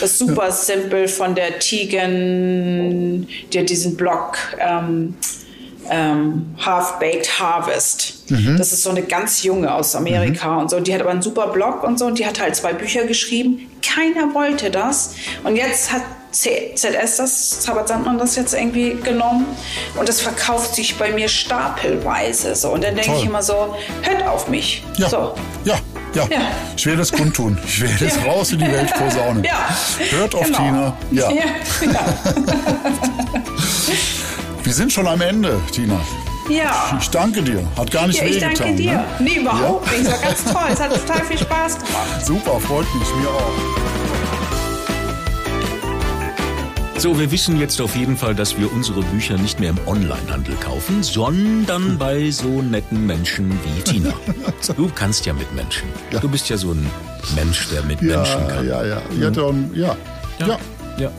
das Super Simple von der Tegan, die hat diesen Blog. Ähm, ähm, Half-Baked Harvest. Das ist so eine ganz junge aus Amerika und so. Die hat aber einen super Blog und so und die hat halt zwei Bücher geschrieben. Keiner wollte das. Und jetzt hat ZS das, Zabert Sandmann das jetzt irgendwie genommen und das verkauft sich bei mir stapelweise. So. Und dann denke ich immer so, hört auf mich. Ja, So. ja, ja, Ja. Ich werde es kundtun. Ich werde es Ja. raus in die Welt posaunen. Ja. Hört auf Genau. Tina. Ja. Ja, ja. Wir sind schon am Ende, Tina. ja. Ich danke dir. Hat gar nicht Ja, ich wehgetan. danke dir. Ne? Nee, überhaupt nicht. Es war ganz toll. Es hat total viel Spaß gemacht. Super, freut mich. Mir auch. So, wir wissen jetzt auf jeden Fall, dass wir unsere Bücher nicht mehr im Onlinehandel kaufen, sondern bei so netten Menschen wie Tina. Du kannst ja mit Menschen. Du bist ja so ein Mensch, der mit Menschen Ja, kann. ja, ja. Ja, dann, ja. Ja. ja, ja.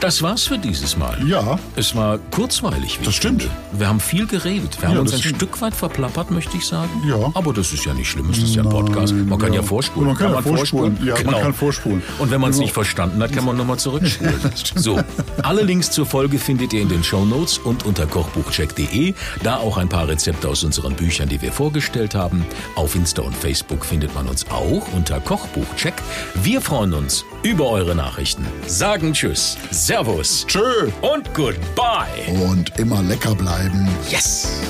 Das war's für dieses Mal. Ja. Es war kurzweilig. Das stimmt. finde. Wir haben viel geredet. Wir haben Ja, uns ein stimmt. Stück weit verplappert, möchte ich sagen. Ja. Aber das ist ja nicht schlimm. Es ist ja ein Podcast. Man kann ja, ja. vorspulen. Man kann ja vorspulen. Ja, man kann vorspulen. Und wenn man es Genau. nicht verstanden hat, kann man nochmal zurückspulen. so, alle Links zur Folge findet ihr in den Shownotes und unter kochbuchcheck.de. Da auch ein paar Rezepte aus unseren Büchern, die wir vorgestellt haben. Auf Insta und Facebook findet man uns auch unter Kochbuchcheck. Wir freuen uns über eure Nachrichten. Sagen Tschüss, Servus Tschö. und Goodbye. Und immer lecker bleiben. Yes!